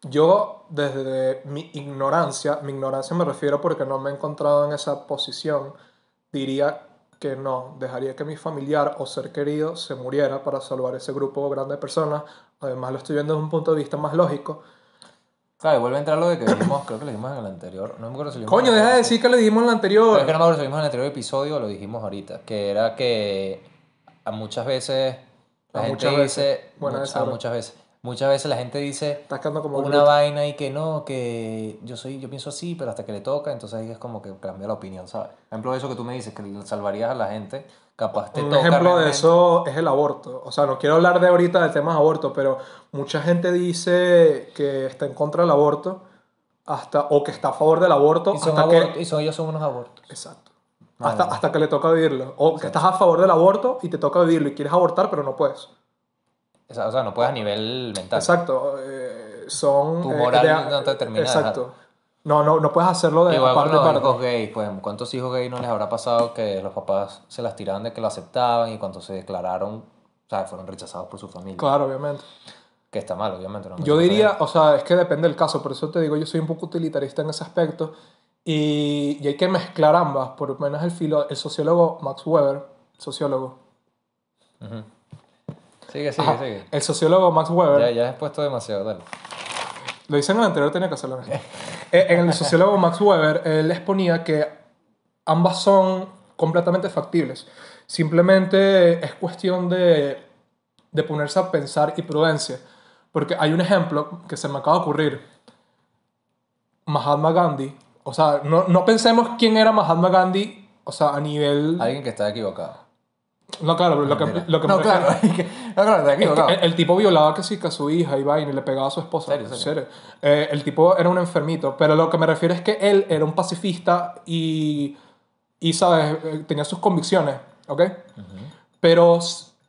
yo desde mi ignorancia, mi ignorancia me refiero porque no me he encontrado en esa posición, diría que no, dejaría que mi familiar o ser querido se muriera para salvar ese grupo grande de personas. Además lo estoy viendo desde un punto de vista más lógico.
Claro, y vuelve a entrar lo de que dijimos, creo que lo dijimos en el anterior, no me acuerdo si lo dijimos
Coño,
el
deja de decir que le dijimos en la anterior.
Es que no me acuerdo si lo vimos en el anterior episodio o lo dijimos ahorita, que era que a muchas veces la
A
gente
muchas
dice,
veces. Bueno,
much- a muchas veces, muchas veces la gente dice
como
una
bruto.
vaina y que no, que yo soy, yo pienso así, pero hasta que le toca, entonces ahí es como que cambia la opinión, ¿sabes? Por ejemplo, eso que tú me dices, que salvarías a la gente, capaz te
Un
toca
ejemplo de eso es el aborto. O sea, no quiero hablar de ahorita del tema de aborto, pero mucha gente dice que está en contra del aborto hasta, o que está a favor del aborto
Y son,
hasta que...
y son, ellos son unos abortos.
Exacto. Hasta, hasta que le toca vivirlo. O que estás a favor del aborto y te toca vivirlo y quieres abortar, pero no puedes.
O sea, no puedes a nivel mental.
Exacto. eh, son...
Tu
eh,
moral no te termina
Exacto. No, no, no puedes hacerlo de
Igual con
parte y
los hijos gays, pues, ¿cuántos hijos gays no les habrá pasado que los papás se las tiraban de que lo aceptaban y cuando se declararon, o sea, fueron rechazados por su familia?
Claro, obviamente.
Que está mal, obviamente. ¿no?
Yo diría, o sea, es que depende del caso, por eso te digo, yo soy un poco utilitarista en ese aspecto y, y hay que mezclar ambas, por lo menos el, filo, el sociólogo Max Weber, sociólogo,
Ujú. Sigue, sigue,
Ajá,
sigue.
el sociólogo Max Weber,
Ya, ya has puesto demasiado, dale.
lo hice en el anterior, tenía que hacerlo en. Eh, En el sociólogo Max Weber, él exponía que ambas son completamente factibles, simplemente es cuestión de, de ponerse a pensar y prudencia, porque hay un ejemplo que se me acaba de ocurrir. Mahatma Gandhi, o sea, no, no pensemos quién era Mahatma Gandhi, o sea, a nivel...
Alguien que está equivocado.
No, claro, lo que,
Mira.
lo que
no,
me
claro,
refiero- el, el tipo violaba que sí que a su hija y vaina y le pegaba a su esposa.
Serio, serio.
Eh, el tipo era un enfermito, pero lo que me refiero es que él era un pacifista y, y ¿sabes? Eh, Tenía sus convicciones, ¿ok? Pero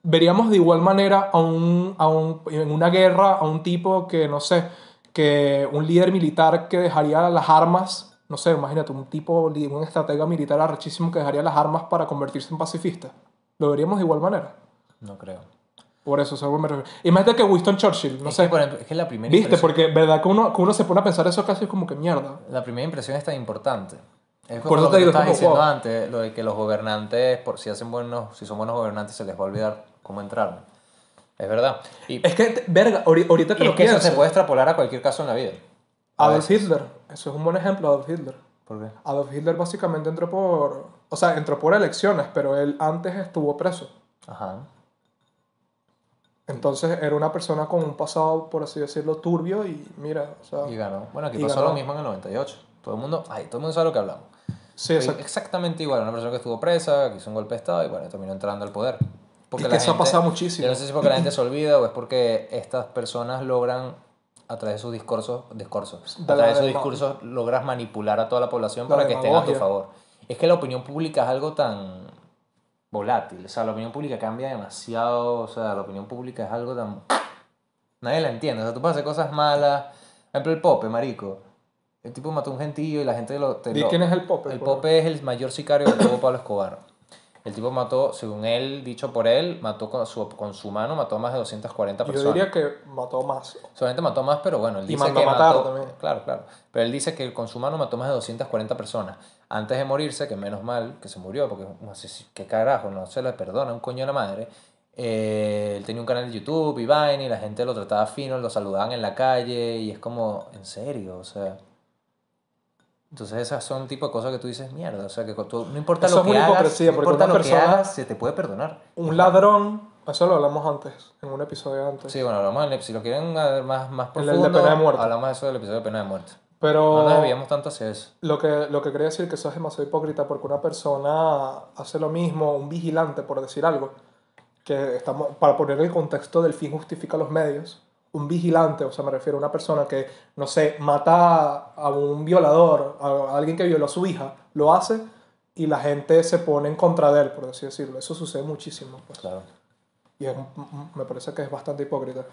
veríamos de igual manera a un, a un, en una guerra a un tipo que, no sé, que un líder militar que dejaría las armas, no sé, imagínate, un tipo, un estratega militar arrechísimo que dejaría las armas para convertirse en pacifista. Lo veríamos de igual manera.
No creo.
Por eso, sea, me refiero. Imagínate que Winston Churchill, no
es
sé,
que, por ejemplo, es que la primera
¿viste? Porque, ¿verdad? Que uno, que uno se pone a pensar eso casi es como que mierda.
La primera impresión es tan importante. Es
Por eso
lo
te
que
digo, como,
diciendo
wow.
antes, lo de que los gobernantes, por si hacen buenos, si son buenos gobernantes, se les va a olvidar cómo entraron. Es verdad. Y,
Es que, verga, ahori- ahorita que
y
lo
es que eso
pienso,
se puede extrapolar a cualquier caso en la vida.
Adolf. Hitler, eso es un buen ejemplo, Adolf Hitler.
¿Por qué?
Adolf Hitler básicamente entró por, o sea, entró por elecciones, pero él antes estuvo preso.
Ajá.
Entonces era una persona con un pasado, por así decirlo, turbio y mira, o sea,
Y ganó. Bueno, aquí pasó
ganó.
lo mismo en el 98. Todo el mundo, ay, todo el mundo sabe lo que hablamos.
sí,
exactamente igual. Una persona que estuvo presa, que hizo un golpe de Estado y bueno, terminó entrando al poder.
Y que eso ha pasado muchísimo.
Yo no sé si porque la gente se olvida o es porque estas personas logran, a través de sus discursos, discursos a
la
través de sus discursos, logras manipular a toda la población
La
para que estén a tu favor. Es que la opinión pública es algo tan volátil. O sea, la opinión pública cambia demasiado. O sea, la opinión pública es algo tan... Nadie la entiende. O sea, tú puedes hacer cosas malas. Por ejemplo, el Pope, marico. El tipo mató a un gentío y la gente lo... te
¿Y
lo-
quién es el Pope?
el Pope es el mayor sicario que tuvo Pablo Escobar. El tipo mató, según él, dicho por él, mató con su, con su mano, mató a más de 240
Yo
personas.
diría que mató más.
Solamente mató más, pero bueno, él
Y
dice
mandó
que
matar
mató...
también.
Claro, claro. Pero él dice que con su mano mató más de 240 personas. Antes de morirse, que menos mal que se murió, porque no sé si, qué carajo, no se le perdona un coño de la madre. Eh, él tenía un canal de YouTube y vaina y la gente lo trataba fino, lo saludaban en la calle y es como, en serio, o sea... Entonces esas son tipo de cosas que tú dices, mierda, o sea, que tú, no importa
Eso
lo que
una
hagas, no importa lo que
persona-
hagas, se te puede perdonar.
Un ladrón, eso lo hablamos antes, en un episodio antes.
Sí, bueno, hablamos en el- si lo quieren más, más
En el de
profundo,
pena de muerte.
hablamos de eso del episodio de pena de muerte.
Pero
No nos desviamos tanto hacia eso.
lo que, lo que quería decir que eso es demasiado hipócrita porque una persona hace lo mismo, un vigilante, por decir algo, que estamos, para poner el contexto del fin justifica los medios, un vigilante, o sea, me refiero a una persona que, no sé, mata a un violador, a alguien que violó a su hija, lo hace y la gente se pone en contra de él, por así decirlo. Eso sucede muchísimo. pues.
Claro.
Y es- me parece que es bastante hipócrita.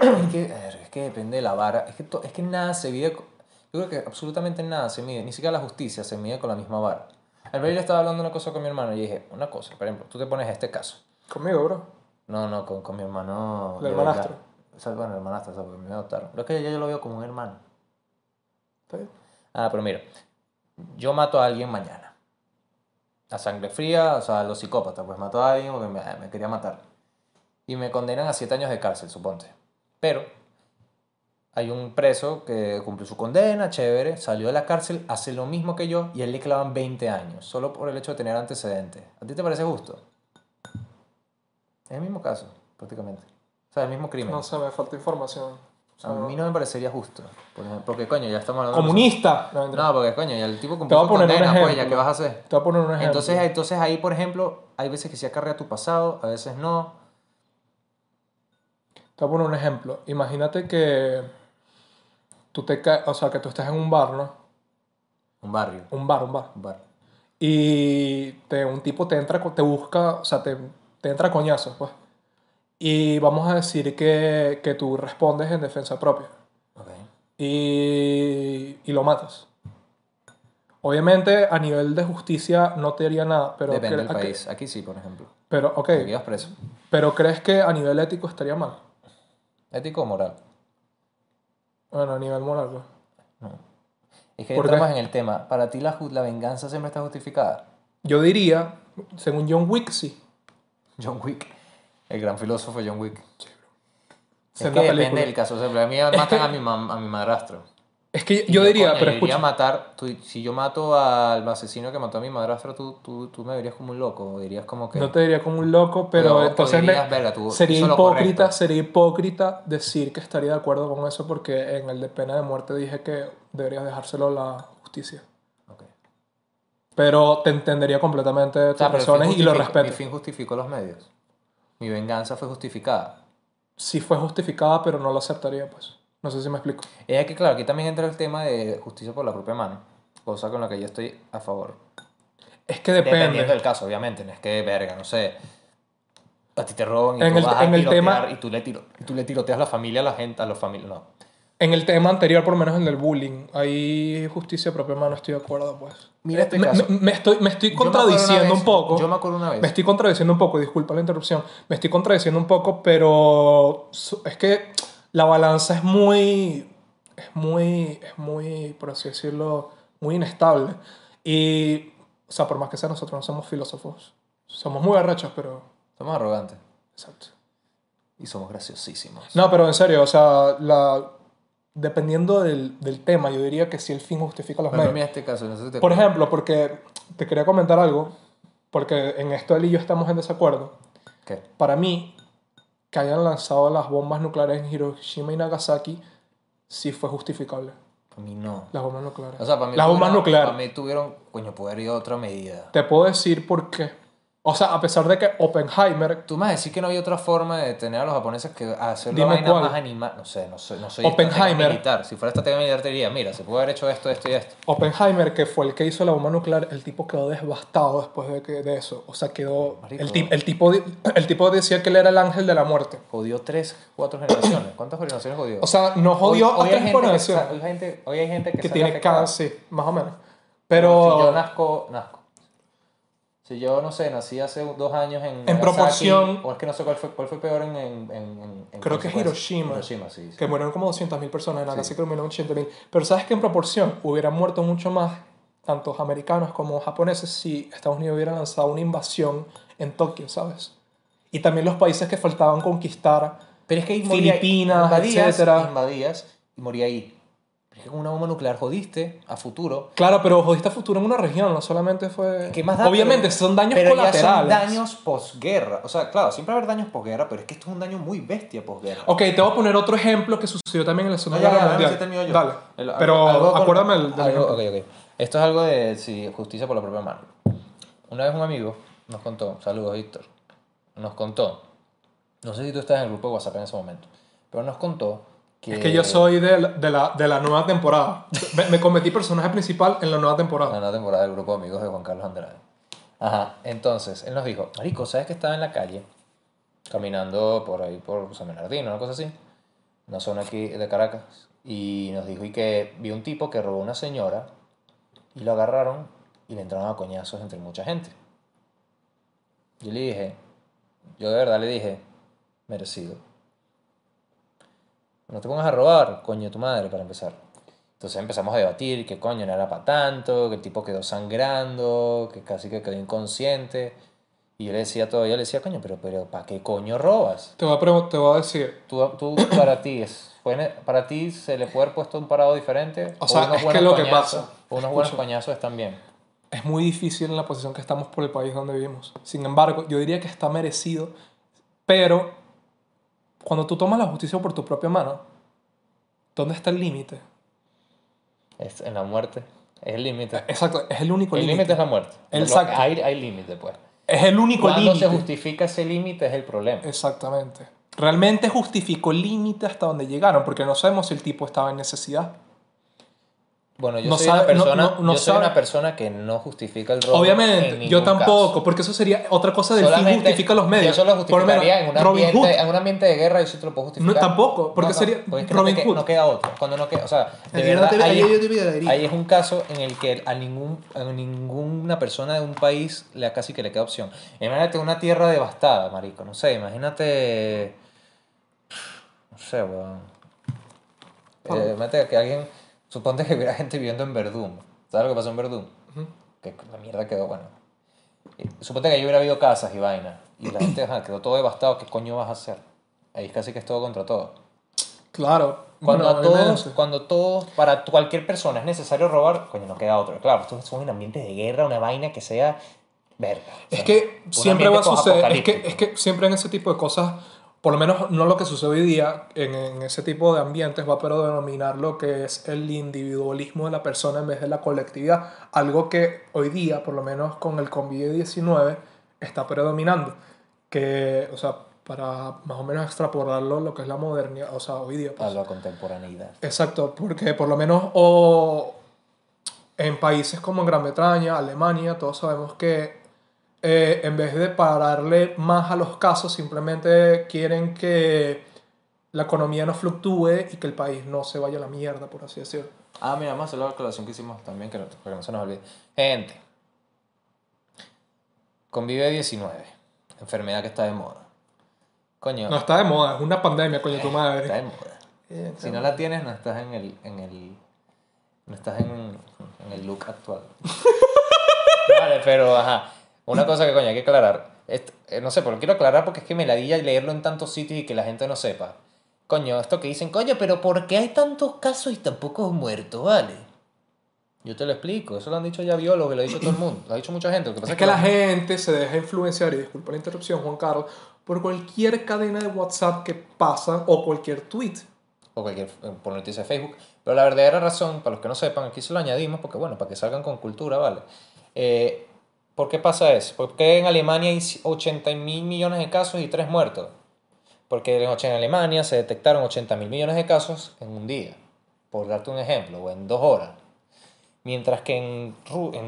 Es que, es depende de la vara. Es que, to- es que nada se mide. Yo creo que absolutamente nada se mide. Ni siquiera la justicia se mide con la misma vara. Al ver, yo estaba hablando una cosa con mi hermano y dije, una cosa, por ejemplo, tú te pones este caso.
Conmigo, bro.
No, no, con, con mi hermano.
El hermanastro.
O sea, bueno, el hermanastro, o sea, porque me adoptaron. Lo que ya yo lo veo como un hermano.
¿Está bien?
Ah, pero mira, yo mato a alguien mañana. A sangre fría, o sea, a los psicópatas, pues mato a alguien porque me, me quería matar. Y me condenan a 7 años de cárcel, suponte. Pero hay un preso que cumplió su condena, chévere, salió de la cárcel, hace lo mismo que yo y él le clavan 20 años, solo por el hecho de tener antecedentes. ¿A ti te parece justo? Es el mismo caso, prácticamente. O sea, el mismo crimen.
No sé, me falta información. O sea,
a mí no me parecería justo. por ejemplo, porque coño, ya estamos hablando de
Comunista. No, mentira.
no, porque coño, ya el tipo cumplió su condena, pues, ya qué vas a hacer.
Te voy a poner un ejemplo.
Entonces, entonces ahí, por ejemplo, hay veces que se acarrea tu pasado, a veces no.
Te voy a poner un ejemplo. Imagínate que tú te ca- o sea, que tú estás en un bar, ¿no?
Un barrio,
Un bar, un bar.
un bar.
Y te, un tipo te entra, te busca, o sea, te, te entra coñazos, pues. Y vamos a decir que, que tú respondes en defensa propia.
Ok.
Y, y lo matas. Obviamente, a nivel de justicia no te haría nada, pero...
Depende del país. Aquí sí, por ejemplo.
Pero, ok,
Aquí vas preso.
pero ¿crees que a nivel ético estaría mal?
Ético o moral.
Bueno, a nivel moral, pues.
Es que
¿Por qué?
entramos en el tema. Para ti la, la venganza siempre está justificada.
Yo diría, según John Wick, sí.
John Wick. El gran filósofo John Wick. Es
En
que
la
depende
película.
del caso. O sea, a mí matan a, mi mam- a mi madrastro.
Es que
Y
yo diría, pero
yo
escucha.
matar, tú- si yo mato al asesino que mató a mi madrastra, tú, tú, tú me verías como un loco, dirías como que...
No te diría como un loco, pero
Pero,
entonces
dirías, "Verga, tú
sería hipócrita,
correcto".
sería hipócrita decir que estaría de acuerdo con eso porque en el de pena de muerte dije que deberías dejárselo a la justicia.
Ok.
Pero te entendería completamente tus
O sea,
razones y lo
justificó- Mi
respeto.
fin justificó los medios. Mi venganza fue justificada.
Sí fue justificada, pero no lo aceptaría, pues. No sé si me explico.
Es que, claro, aquí también entra el tema de justicia por la propia mano, cosa con la que yo estoy a favor.
Es que
Dependiendo
depende.
del caso, obviamente, no es que, verga, no sé, a ti te roban y
En
tú
el-
vas a
en el
tirotear
tema-
y tú le, tiro, tú le tiroteas a la familia a la gente, a los familiares, no.
En el tema anterior, por lo menos en el bullying, hay justicia propia mano, estoy de acuerdo, pues.
Mira este
me,
caso.
me- me estoy, me estoy
Yo me
contradiciendo
una
un
vez-
poco.
Yo me acuerdo una vez.
Me estoy contradiciendo un poco, disculpa la interrupción. Me estoy contradiciendo un poco, pero es que la balanza es muy, es muy, es muy, por así decirlo, muy inestable. Y, o sea, por más que sea, nosotros no somos filósofos. Somos muy arrechos, pero...
Somos arrogantes
Exacto.
y somos graciosísimos.
No, pero en serio, o sea, la, dependiendo del, del tema, yo diría que si el fin justifica los
Bueno,
medios.
mira este caso, no sé si te
Por ejemplo, porque te quería comentar algo, porque en esto él y yo estamos en desacuerdo.
¿Qué?
Para mí, que hayan lanzado las bombas nucleares en Hiroshima y Nagasaki, sí fue justificable.
Para mí no.
Las bombas nucleares.
O sea, para mí
las bombas
tuvieron-
nucleares.
Para mí tuvieron, coño, poder ir a otra medida.
Te puedo decir por qué. O sea, a pesar de que Oppenheimer,
Tú me vas a decir que no había otra forma de detener a los japoneses que hacer la vaina
cuál.
más animal. No sé, no soy, no soy
Oppenheimer.
militar. Si fuera estratega militar te diría, mira, se puede haber hecho esto, esto y esto.
Oppenheimer, que fue el que hizo la bomba nuclear, el tipo quedó devastado después de, que, de eso. O sea, quedó...
Marico.
El, ti- el, tipo, el tipo decía que él era el ángel de la muerte.
Jodió tres, cuatro generaciones. ¿Cuántas generaciones jodió?
O sea, no jodió
Hoy-
a tres
que
generaciones.
Hoy, hay gente, hoy hay gente que,
que tiene cáncer, sí, más o menos.
Si yo
Pero
nazco, nazco. Si yo, no sé, nací hace dos años en. Nagasaki,
proporción-
O es que no sé cuál fue, cuál fue peor en. en, en- en
creo que es. Hiroshima,
Hiroshima, sí. sí.
que murieron como 200.000 personas, en Nagasaki que murieron 80.000. Pero sabes que en proporción hubieran muerto mucho más, tanto americanos como japoneses, si Estados Unidos hubiera lanzado una invasión en Tokio, ¿sabes? Y también los países que faltaban conquistar.
Pero es que ahí
Filipinas,
invadías,
etcétera.
Invadías y moría ahí. Es que con una bomba nuclear jodiste a futuro.
Claro, pero jodiste a futuro en una región, no solamente fue...
¿Qué más da?
Obviamente,
Pero-
son daños
pero
colaterales.
Ya son daños posguerra. O sea, claro, siempre va a haber daños posguerra, pero es que esto es un daño muy bestia posguerra.
Ok, te voy a poner otro ejemplo que sucedió también en la Segunda
No,
Guerra Mundial. Dale.
El-
pero
algo
acuérdame del, del
algo-
ejemplo.
ok, ok. Esto es algo de sí, justicia por la propia mano. Una vez un amigo nos contó, saludos Víctor, nos contó, no sé si tú estás en el grupo de WhatsApp en ese momento, pero nos contó que...
Es que yo soy de la, de la, de la nueva temporada. Me, me convertí personaje principal en la nueva
La
temporada.
nueva temporada del grupo de amigos de Juan Carlos Andrade. Ajá, entonces, él nos dijo, Marico, ¿sabes que estaba en la calle? Caminando por ahí, por San Bernardino, una cosa así. Una zona aquí de Caracas. Y nos dijo y que vio un tipo que robó a una señora y lo agarraron y le entraron a coñazos entre mucha gente. Yo le dije, yo de verdad le dije, merecido. No te pongas a robar, coño tu madre, para empezar. Entonces empezamos a debatir que coño no era para tanto, que el tipo quedó sangrando, que casi que quedó inconsciente. Y yo le decía yo le decía, coño, pero, pero ¿para qué coño robas?
Te voy a, te voy a decir.
Tú, tú para ti, es, fue- para ti se le puede haber puesto un parado diferente.
O sea,
unos
es que
buenos
lo que pasa-
o unos buenos
escucha.
coñazos están bien.
Es muy difícil en la posición que estamos por el país donde vivimos. Sin embargo, yo diría que está merecido. Pero cuando tú tomas la justicia por tu propia mano, ¿dónde está el límite?
Es, en la muerte es el límite.
Exacto, es el único
El límite
límite.
es la muerte.
Exacto.
Hay, hay límite, pues.
Es el único
Cuando
límite.
se justifica ese límite es el problema.
Exactamente. Realmente justificó el límite hasta donde llegaron, porque no sabemos si el tipo estaba en necesidad.
Bueno, yo
No
soy,
sabe-
una, persona,
no- no
yo soy una persona que no justifica el robo. en
Obviamente, yo tampoco,
caso.
porque eso sería otra cosa del fin
Solamente-
justifica los medios.
Yo solo justificaría en un, ambiente,
Hood.
en un ambiente de guerra, yo sí te lo puedo justificar.
No, tampoco, porque sería
porque es que no
Robin Hood.
No queda otro. Cuando no queda, o sea, de verdad,
te-
ahí,
yo pido
ahí es un caso en el que a, ningún, a ninguna persona de un país le casi que le queda opción. Imagínate una tierra devastada, marico, no sé, imagínate... No sé, weón. Eh, imagínate que alguien... Suponte que hubiera gente viviendo en Verdún. ¿Sabes lo que pasó en Verdún?
Ujú.
que la mierda quedó, bueno. Eh, Suponte que ahí hubiera habido casas y vainas, y la gente ajá, quedó todo devastado, ¿qué coño vas a hacer? Ahí casi que es todo contra todo.
Claro,
Cuando
Bueno,
a todos, cuando todos, para cualquier persona es necesario robar, coño, no queda otro. Claro, esto es un ambiente de guerra, una vaina que sea verga. o
Es
sea,
que
un
siempre va a suceder, es que, es que siempre en ese tipo de cosas, por lo menos no lo que sucede hoy día, en, en ese tipo de ambientes va a predominar lo que es el individualismo de la persona en vez de la colectividad, algo que hoy día, por lo menos con el COVID-19, está predominando, que, o sea, para más o menos extrapolarlo lo que es la modernidad, o sea, hoy día. pues.
a la contemporaneidad.
Exacto, porque por lo menos o en países como en Gran Bretaña, Alemania, todos sabemos que eh, en vez de pararle más a los casos, simplemente quieren que la economía no fluctúe y que el país no se vaya a la mierda, por así decirlo.
Ah, mira, vamos a hacer la aclaración que hicimos también, que no, para que no se nos olvide. Gente, convive 19, enfermedad que está de moda. Coño,
No está de moda, es una pandemia, coño, tu
está
madre.
de moda.
Eh,
Si no la tienes, no estás en el, en el, no estás en, en el look actual. vale, pero ajá. Una cosa que coño hay que aclarar. Est- eh, no sé, pero quiero aclarar porque es que me ladilla leerlo en tantos sitios y que la gente no sepa. Coño, esto que dicen, coño, pero ¿por qué hay tantos casos y tan pocos muertos, vale? Yo te lo explico, eso lo han dicho ya biólogos, lo ha dicho todo el mundo, lo ha dicho mucha gente. Lo que pasa
Es que la gente se deja influenciar, y disculpa la interrupción, Juan Carlos, por cualquier cadena de WhatsApp que pasa o cualquier tweet.
o cualquier eh, por noticia de Facebook. Pero la verdadera razón, para los que no sepan, aquí se lo añadimos porque, bueno, para que salgan con cultura, ¿vale? Eh, ¿Por qué pasa eso? ¿Por qué en Alemania hay 80 mil millones de casos y 3 muertos? Porque en, Alemania se detectaron 80 mil millones de casos en un día, por darte un ejemplo, o en dos horas. Mientras que en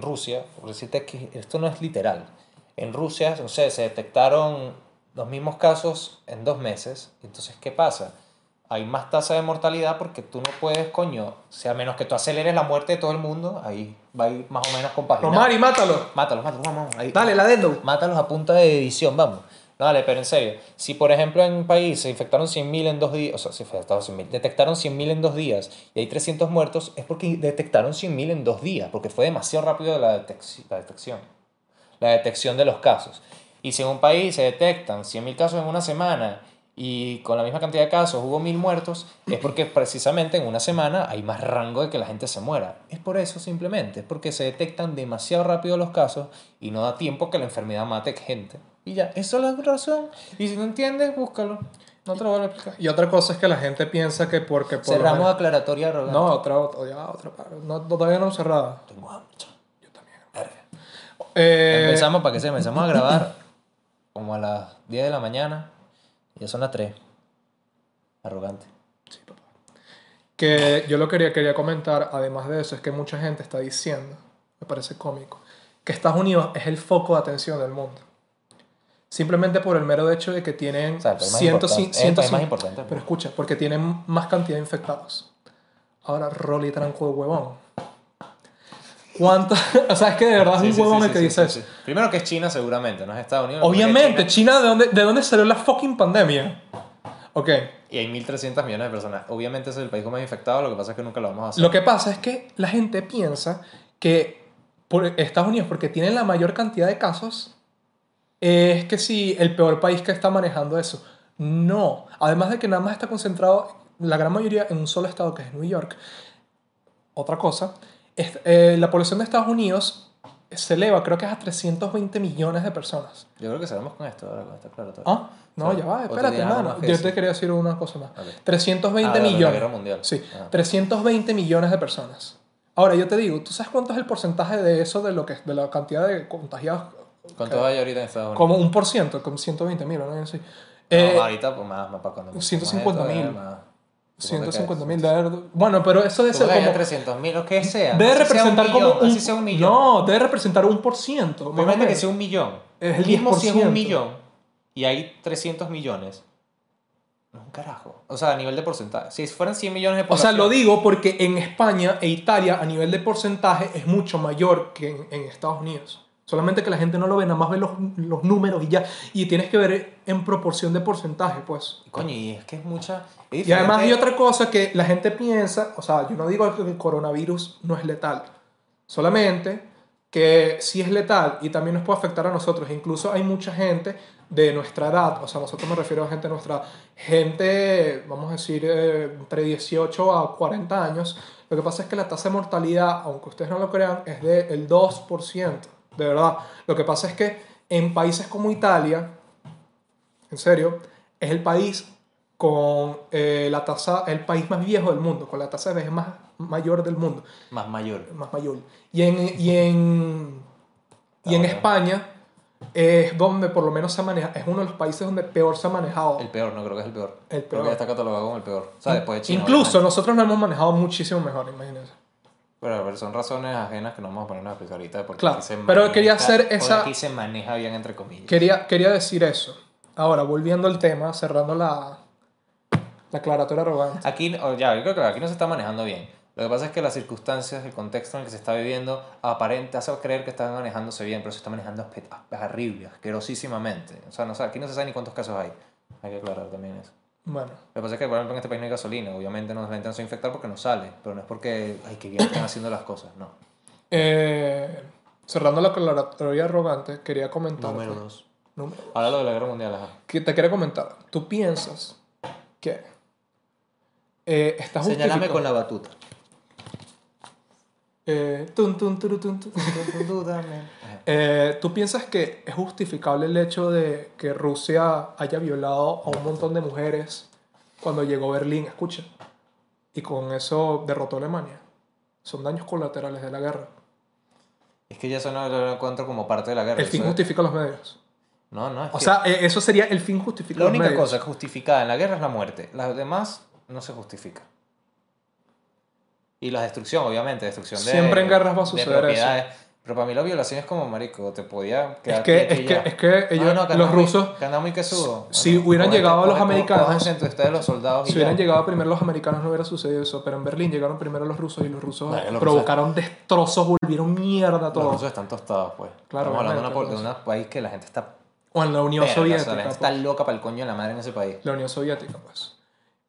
Rusia, por decirte que esto no es literal, en Rusia, no sé, se detectaron los mismos casos en dos meses. Entonces, ¿qué pasa? Hay más tasa de mortalidad porque tú no puedes, coño, o sea, a menos que tú aceleres la muerte de todo el mundo, ahí va a ir más o menos compaginado.
Romari, mátalo.
Mátalos, mátalos, vamos, vamos, ahí.
Dale, la dendo.
Mátalos a punta de edición, vamos. No, dale, pero en serio, si por ejemplo en un país se infectaron 100.000 en dos días, o sea, se infectaron 100.000, detectaron 100.000 en dos días y hay 300 muertos, es porque detectaron 100.000 en dos días, porque fue demasiado rápido la, detec- la detección, la detección de los casos. Y si en un país se detectan 100.000 casos en una semana y con la misma cantidad de casos hubo 1.000 muertos, es porque precisamente en una semana hay más rango de que la gente se muera. Es por eso simplemente, es porque se detectan demasiado rápido los casos y no da tiempo que la enfermedad mate gente. Y ya, esa es la razón. Y si no entiendes, búscalo. No te lo voy a explicar.
Y otra cosa es que la gente piensa que porque por
Cerramos
menos-
aclaratoria arrogante.
No, otra, otra, ya, otra. No, todavía no cerrada.
Tengo hambre.
Yo también. Eh,
Empezamos, para que se empezamos a grabar como a las 10 de la mañana. Y ya son las 3. Arrogante.
que yo lo quería, quería comentar, además de eso, es que mucha gente está diciendo, me parece cómico, que Estados Unidos es el foco de atención del mundo. Simplemente por el mero hecho de que tienen
O sea, el país más
100,
importante. Es el país más importante.
Pero escucha, porque tienen más cantidad de infectados. Ahora, Rolly tranco de huevón. ¿Cuánto? o sea, es que de verdad es
Sí,
un
sí,
huevón
sí,
el que
sí,
dice
sí,
eso.
sí. Primero que es China, seguramente, no es Estados Unidos.
Obviamente,
China-
China, ¿de dónde, ¿de dónde salió la fucking pandemia? Ok.
Y hay 1.300 millones de personas. Obviamente es el país más infectados, lo que pasa es que nunca lo vamos a hacer.
Lo que pasa es que la gente piensa que por Estados Unidos, porque tienen la mayor cantidad de casos, es que sí, el peor país que está manejando eso. No. Además de que nada más está concentrado la gran mayoría en un solo estado, que es New York. Otra cosa, es- eh, la población de Estados Unidos se eleva, creo que es a 320 millones de personas.
Yo creo que cerramos con esto ahora, con esta aclaratoria.
Ah, no,
Sí.
ya va, espérate, hermano. Yo te quería decir una cosa más.
Ok.
320
Ah, de la
millones.
Guerra Mundial.
Sí,
Ah.
320 millones de personas. Ahora, yo te digo, ¿tú sabes cuánto es el porcentaje de eso, de, lo que, de la cantidad de contagiados?
¿Cuánto hay ahorita en Estados Unidos?
Como un por ciento, como 120 mil, ¿no? Sí.
No,
Eh,
ahorita, pues más, más para cuando.
150.000.
más.
150 mil. Bueno, pero eso debe ser
Como
como...
300 mil, lo que sea.
Debe
Así sea un
representar
millón,
como un...
Así sea un millón.
No, debe representar un por ciento. o
Obviamente que sea un millón.
Es el
Mismo si es
10%.
un millón y hay 300 millones. No es un carajo. O sea, a nivel de porcentaje. Si fueran 100 millones de
O sea,
población.
lo digo porque en España e Italia a nivel de porcentaje es mucho mayor que en, en Estados Unidos. Solamente que la gente no lo ve, nada más ve los, los números y ya. Y tienes que ver en proporción de porcentaje, pues.
Coño, y es que es mucha. es
Y además hay otra cosa que la gente piensa, o sea, yo no digo que el coronavirus no es letal. Solamente que sí es letal y también nos puede afectar a nosotros. Incluso hay mucha gente de nuestra edad, o sea, nosotros me refiero a gente de nuestra gente, vamos a decir, eh, entre 18 a 40 años. Lo que pasa es que la tasa de mortalidad, aunque ustedes no lo crean, es del 2%, de verdad. Lo que pasa es que en países como Italia, en serio, es el país con eh, la tasa, el país más viejo del mundo, con la tasa de vejez más mayor del mundo,
Más mayor.
más mayor. Y en, y en, y en. España es donde por lo menos se maneja, es uno de los países donde peor se ha manejado.
El peor, no creo que es el peor.
El
Creo
peor.
que está catalogado como el peor. O sea, después de China.
Incluso
obviamente.
nosotros lo hemos manejado muchísimo mejor, imagínense.
Pero, pero son razones ajenas que no vamos a ponernos a explicar ahorita. Porque
Claro,
aquí se
pero
maneja-
quería hacer esa-
Aquí se maneja bien, entre comillas.
Quería, quería decir eso. Ahora, volviendo al tema, cerrando la, la aclaratoria arrogante.
Aquí, o ya, yo creo que aquí no se está manejando bien. Lo que pasa es que las circunstancias, el contexto en el que se está viviendo, aparente, hace creer que está manejándose bien, pero se está manejando horrible, asquerosísimamente. O sea, no, sabe- aquí no se sabe ni cuántos casos hay. Hay que aclarar también eso.
Bueno,
Lo que pasa es que, por ejemplo, en este país no hay gasolina. Obviamente no, la gente no se va a infectar porque no sale. Pero no es porque, ay, que bien están haciendo las cosas. No.
eh, cerrando la aclaratoria arrogante, quería comentar.
Número dos.
Número-
Ahora lo de la guerra mundial, ajá.
que te quería comentar. ¿Tú piensas que eh, está
Señálame
justificado?
con la batuta.
Eh, tun, tun, turu, tun, tun.
Ajá.
Eh, ¿Tú piensas que es justificable el hecho de que Rusia haya violado a un montón de mujeres cuando llegó a Berlín? Escucha. Y con eso derrotó a Alemania. Son daños colaterales de la guerra.
Es que ya eso no lo encuentro como parte de la guerra.
El fin justifica los medios.
No, no, es
O
que
sea, eh, eso sería el fin justifica
la única cosa justificada en la guerra es la muerte. Las demás no se justifica. Y la destrucción, obviamente, destrucción de
Siempre en guerras va a
de
suceder eso.
Pero para mí la violación es como, marico, te podía
Es
quedar
que,
quieto
es que, es que ellos,
Ah, no, que
los
andan muy-
rusos,
que quesudos.
si
Bueno,
hubieran
cógete-
llegado los
cógete-
americanos-
entre ustedes los soldados
si hubieran
ya.
llegado primero los americanos no hubiera sucedido eso, pero en Berlín llegaron primero los rusos y los rusos
Bueno, los
provocaron destrozos, volvieron mierda
Los
todo.
rusos están tostados, pues.
Claro,
Estamos hablando de, un país que la gente está...
O en la Unión
verga, o sea,
Soviética.
la gente
pues.
está loca para el coño de la madre en ese país.
La Unión Soviética, pues.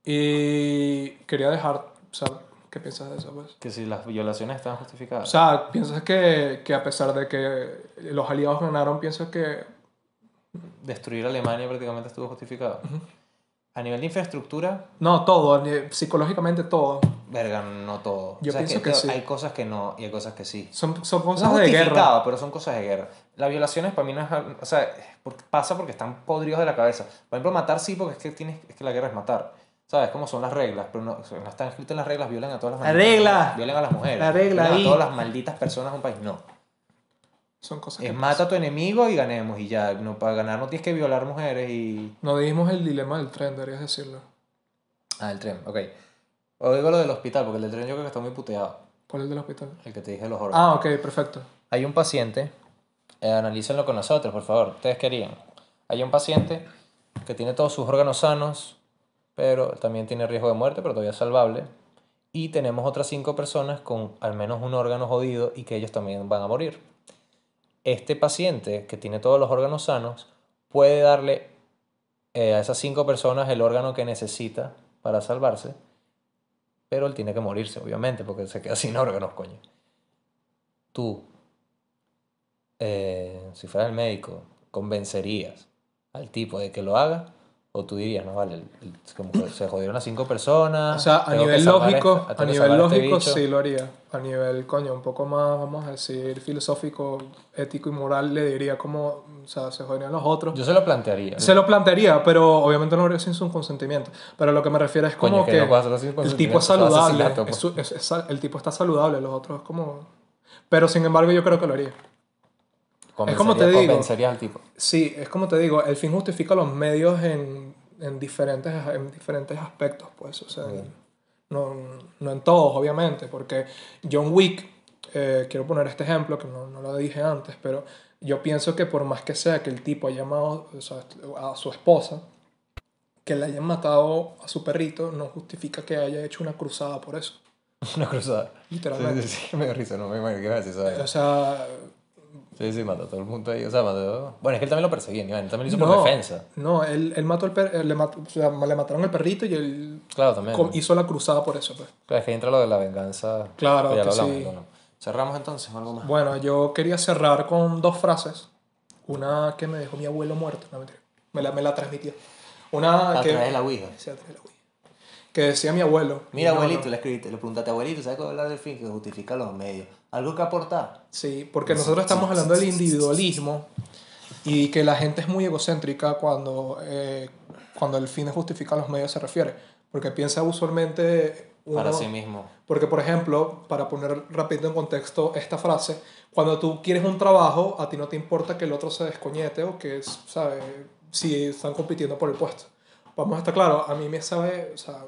Y quería dejar, o sea, ¿qué piensas de eso, pues?
Que si las violaciones están justificadas.
O sea, ¿piensas que, que a pesar de que los aliados ganaron, piensas que...
Destruir Alemania prácticamente estuvo justificado. A nivel de infraestructura,
No, todo, psicológicamente todo.
verga, no todo.
Yo
O sea,
pienso
que,
que sí.
Hay cosas que no y hay cosas que sí.
Son, son
No
cosas de guerra.
pero son cosas de guerra. Las violaciones para mí no es... O sea, pasa porque están podridos de la cabeza. Por ejemplo, matar sí, porque es que, tienes, es que la guerra es matar. ¿Sabes cómo son las reglas? Pero no, no están escritas en las reglas, violan a todas las
La
malditas-
regla.
Violan a las mujeres.
La regla
violan
ahí.
a todas las malditas personas de un país. No.
Son cosas
Es
que
mata a tu enemigo y ganemos y ya. No, para ganar no tienes que violar mujeres y...
No dijimos el dilema del tren, deberías decirlo.
Ah, el tren, ok. O digo lo del hospital, porque el del tren yo creo que está muy puteado.
¿Cuál es el del hospital?
El que te dije de los órganos.
Ah, ok, perfecto.
Hay un paciente, eh, analícenlo con nosotros, por favor. ¿Ustedes querían? Hay un paciente que tiene todos sus órganos sanos, pero también tiene riesgo de muerte, pero todavía es salvable. Y tenemos otras cinco personas con al menos un órgano jodido y que ellos también van a morir. Este paciente que tiene todos los órganos sanos puede darle eh, a esas cinco personas el órgano que necesita para salvarse, pero él tiene que morirse, obviamente, porque se queda sin órganos, coño. Tú, eh, si fueras el médico, convencerías al tipo de que lo haga, o tú dirías, no vale, como que se jodieron las cinco personas.
O sea, a nivel lógico,
este-
a nivel
este
lógico
bicho".
sí lo haría. A nivel, coño, un poco más, vamos a decir, filosófico, ético y moral, le diría como, o sea, se joderían los otros.
Yo se lo plantearía.
Se lo plantearía, pero obviamente no lo haría sin su consentimiento. Pero lo que me refiero es
Coño,
como
que
que,
no
el tipo es saludable.
pues.
es es- es- el tipo está saludable, los otros es como... Pero sin embargo yo creo que lo haría.
Convencería-
es como te digo.
Al tipo.
Sí, es como te digo, el fin justifica los medios en, en, diferentes, en diferentes aspectos, pues, o sea, no, no en todos, obviamente, porque John Wick, eh, quiero poner este ejemplo, que no, no lo dije antes, pero yo pienso que por más que sea que el tipo haya llamado o sea, a su esposa, que le hayan matado a su perrito, no justifica que haya hecho una cruzada por eso,
Una cruzada.
literalmente.
Sí, sí, sí, me dio risa, no me imagino que iba a decir eso.
O sea,
Sí, sí, mató a todo el mundo ahí. O sea, mató... Bueno, es que él también lo perseguía, Iván. Él también lo hizo
no,
por defensa.
no, él, él mató al per- le, mató, o sea, le mataron el perrito y él
Claro, también.
com- hizo la cruzada por eso, pues.
Claro, es que entra lo de la venganza.
Claro
que ya
que
hablamos,
sí.
bueno. Cerramos entonces, algo más.
Bueno, yo quería cerrar con dos frases. Una que me dejó mi abuelo muerto, no mentira. Me la, me la transmitió. Una
A
que.
través de la Ouija.
Sí, a través de la Ouija. Que decía mi abuelo.
Mira,
No, no.
abuelito, le escribiste, le preguntaste, abuelito, ¿sabes cuál es hablar del fin que justifica los medios? ¿Algo que aportar?
Sí, porque nosotros estamos hablando del individualismo y que la gente es muy egocéntrica cuando, eh, cuando el fin justifica los medios se refiere. Porque piensa usualmente. uno-
Para sí mismo.
Porque, por ejemplo, para poner rápido en contexto esta frase, cuando tú quieres un trabajo, a ti no te importa que el otro se descoñete o que, ¿sabes? Si están compitiendo por el puesto. Vamos a estar claros, a mí me sabe, o sea,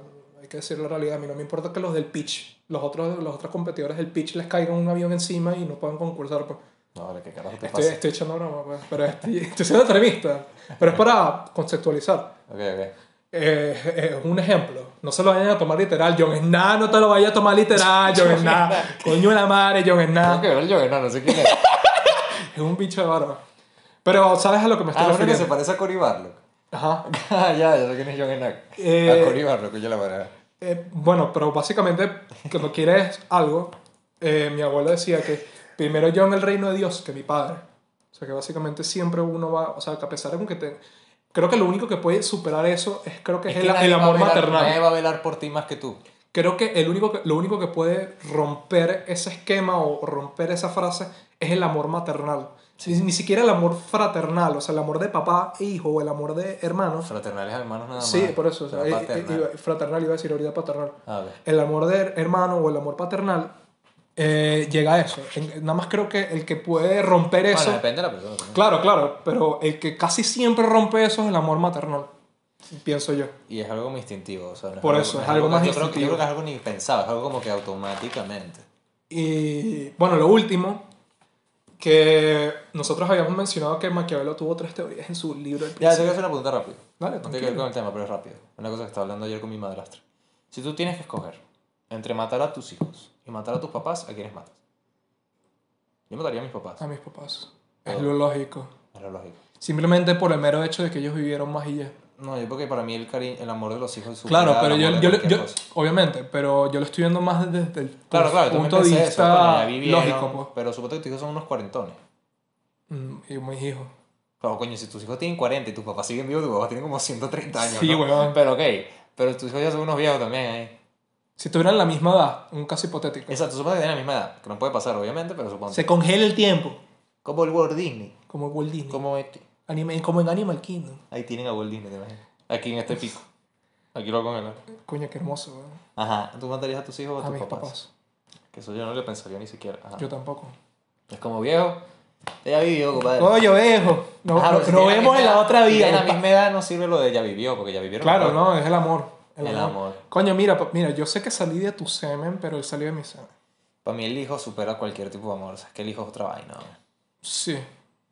que decir la realidad, a mí no me importa que los del pitch, los otros, los otros competidores del pitch les caiga un avión encima y no puedan concursar. Pues.
No, vale, qué carajo te
Estoy,
pasa.
estoy echando broma, pues, pero estoy, estoy siendo extremista. Pero es para conceptualizar.
Ok, ok.
Eh, eh, un ejemplo, no se lo vayan a tomar literal, John Sna, no te lo vayas a tomar literal, John Sna, coño de la madre, John Sna,
que ver yo, no, no sé quién es.
es un bicho de barba. Pero, ¿sabes a lo que me estoy
Ah, uno que se
refiriendo?
parece a Cory Barlock.
Ajá.
Ah, ya, ya sé quién es John Enac.
Eh,
a Cory Barlock, yo la verdad.
Eh, bueno, pero básicamente, cuando quieres algo, eh, mi abuelo decía que primero yo en el reino de Dios que mi padre. O sea, que básicamente siempre uno va, o sea, que a pesar de que te... Creo que lo único que puede superar eso es creo que es, el, amor
velar-
maternal.
Nadie va a velar por ti más que tú.
Creo que, el único que lo único que puede romper ese esquema o romper esa frase es el amor maternal. Ni, ni siquiera el amor fraternal, o sea, el amor de papá e hijo o el amor de hermano.
Fraternales hermanos nada más.
Sí, por eso. O sea,
Pero
eh, eh, fraternal iba a decir ahorita paternal.
A ver.
El amor de hermano o el amor paternal eh, llega a eso. Nada más creo que el que puede romper eso...
Bueno, depende de la persona. también.
Claro, claro, pero el que casi siempre rompe eso es el amor maternal, pienso yo.
Y es algo como instintivo. O sea, no
Por
algo-
eso,
no
es algo más
yo creo, que- yo
instintivo.
creo que es algo ni pensado, es algo como que automáticamente.
Y bueno, lo último, que nosotros habíamos mencionado que Maquiavelo tuvo tres teorías en su libro.
Ya, te voy a hacer una pregunta rápida.
Dale,
no tiene que ver con el tema, pero es rápido. Una cosa que estaba hablando ayer con mi madrastra. Si tú tienes que escoger entre matar a tus hijos y matar a tus papás, ¿a quiénes matas? Yo mataría a mis papás.
A mis papás. Es lo lógico.
Es lo lógico.
Simplemente por el mero hecho de que ellos vivieron más y ya.
No, yo porque para mí el, cari el amor de los hijos es
Claro, pero yo, yo, yo- obviamente, pero yo lo estoy viendo más desde el
Claro, claro, tú
punto de
eso,
vista
vivieron,
lógico. Pues.
Pero supongo que tus hijos son unos cuarentones.
Mm, Y mis hijos.
Claro, coño, si tus hijos tienen 40 y tus papás siguen vivos, tus papás tienen como 130 años.
Sí,
¿no?
weón.
Pero ok, pero tus hijos ya son unos viejos también, ¿eh?
Si tuvieran la misma edad, un caso hipotético.
Exacto, supongo que tienen la misma edad, que no puede pasar, obviamente, pero supongo.
Se congela el tiempo.
Como el Walt Disney.
Como Walt Disney.
Como este.
Anime- como en Animal Kingdom.
Ahí tienen a Walt Disney, te imaginas. Aquí en este pico. Aquí lo con él.
Coño, qué hermoso, weón.
Ajá, ¿tú matarías a tus hijos o a
A
tus
mis
papás?
papás.
Que eso yo no le pensaría ni siquiera. Ajá.
Yo tampoco.
Es como viejo. Ya vivió, compadre.
Coño, viejo. No,
Ajá,
no-
si tiene
vemos en la otra vida.
tiene la misma edad no sirve lo de ya vivió, porque ya vivieron.
Claro, no, es el amor. El,
El
amor.
amor.
Coño, mira, mira, yo sé que salí de tu semen, pero él salió de mi semen.
Para mí el hijo supera cualquier tipo de amor. O sea, es que el hijo es otra vaina. ¿no?
Sí.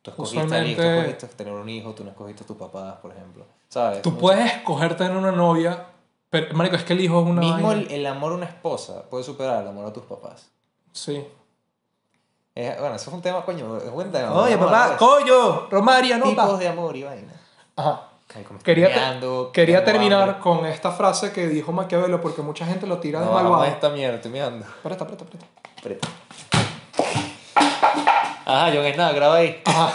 Tú escogiste al hijo, tú
Usualmente-
escogiste tener un hijo, tú no escogiste a tus papás, por ejemplo. ¿Sabes?
Tú puedes escoger tener una novia, pero, marico, es que el hijo es una
Mismo el, el amor a una esposa puede superar el amor a tus papás.
Sí.
Es- bueno, eso es un tema, coño, es buen tema.
Oye,
a
papá,
de
coño, Romario, no
Tipos
pa.
de amor y vaina.
Ajá.
Ay,
Quería, quería terminar
hambre.
con esta frase que dijo Maquiavelo porque mucha gente lo tira de
No, vamos
malvado.
esta mierda, estoy mirando.
Presta, presta, presta.
Aprieta. Ajá, John es nada, graba ahí.
Ajá.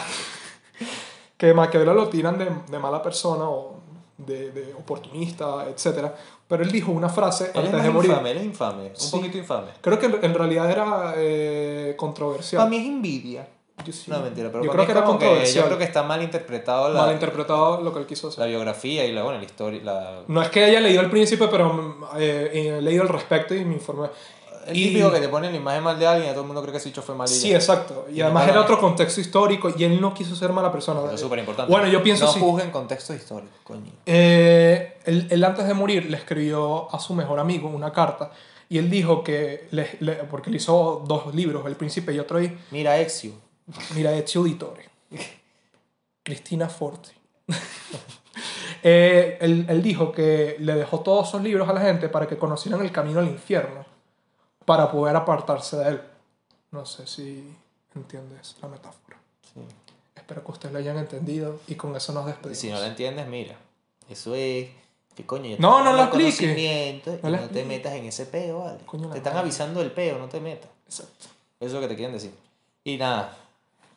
que Maquiavelo lo tiran de, de mala persona o de, de oportunista, etc. Pero él dijo una frase
Él es
antes de morir.
infame, él es infame, un poquito infame.
Creo que en en realidad era eh, controversial.
Para mí es envidia.
Yo sí.
No, mentira, pero
yo creo que era controversial.
yo creo que está mal interpretado la,
Malinterpretado lo que él quiso hacer.
la biografía y la, bueno, la historia, la...
No es que haya leído el príncipe, pero mm, eh, he leído al respecto y me informé.
El
Y-
típico que te ponen la imagen mal de alguien y todo el mundo cree que ese hecho fue mal y
Sí, exacto. Y
Y
además
no
era otro contexto histórico y él no quiso ser mala persona.
Es súper importante.
Bueno, yo pienso
No
sí.
juzguen contextos históricos, coño.
Eh, él, él antes de morir le escribió a su mejor amigo una carta y él dijo que, le- le- porque él hizo dos libros, El Príncipe y otro ahí,
Mira, Exio.
mira, Ezio Auditore, Cristina Forti. Eh, él, él dijo que le dejó todos esos libros a la gente para que conocieran el camino al infierno, para poder apartarse de él. No sé si entiendes la metáfora.
Sí.
Espero que ustedes lo hayan entendido y con eso nos
Y
despedimos.
si no la entiendes, mira. Eso es... Que coño, yo
No, no lo expliques.
y
No
No, te metas en ese peo, ¿vale?
Coño, la
te están
madre.
avisando del peo, no te metas.
Exacto.
Eso es lo que te quieren decir. Y nada,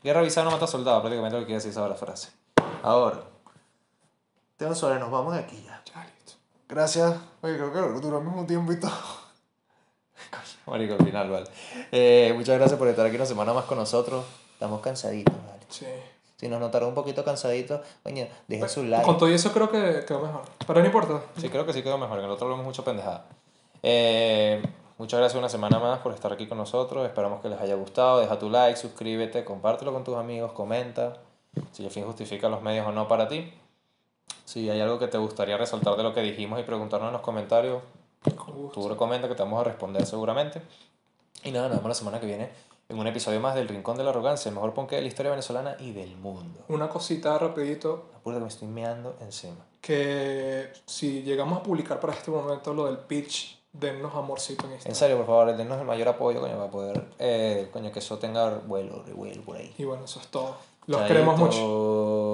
guerra avisada no mata soldado, prácticamente lo que quiere decir esa la frase. Ahora, Teo Suárez, nos vamos de aquí ya.
Ya, listo.
Gracias. Oye, creo que duramos un tiempo y todo. Marico, al final, vale. Eh, muchas gracias por estar aquí una semana más con nosotros. Estamos cansaditos, vale.
Sí.
Si nos notaron un poquito cansaditos, coño, dejen su like.
Con todo eso creo que quedó mejor. Pero no importa.
Sí, creo que sí quedó mejor. En el otro hablamos mucho pendejada. Eh, muchas gracias una semana más por estar aquí con nosotros. Esperamos que les haya gustado. Deja tu like, suscríbete, compártelo con tus amigos, comenta. Si el fin justifica los medios o no para ti. Si hay algo que te gustaría resaltar de lo que dijimos y preguntarnos en los comentarios. Tú recomienda que te vamos a responder seguramente. Y nada, nos vemos la semana que viene en un episodio más del Rincón de la Arrogancia, el mejor ponque de la historia venezolana y del mundo.
Una cosita rapidito.
Apura que me estoy meando encima.
Que si llegamos a publicar para este momento lo del pitch, dennos amorcito en
En
Instagram.
serio, por favor, denos el mayor apoyo, coño, para poder, eh, coño, que eso tenga vuelo, revuelo por ahí.
Y bueno, eso es todo. Los queremos mucho.
Chaito.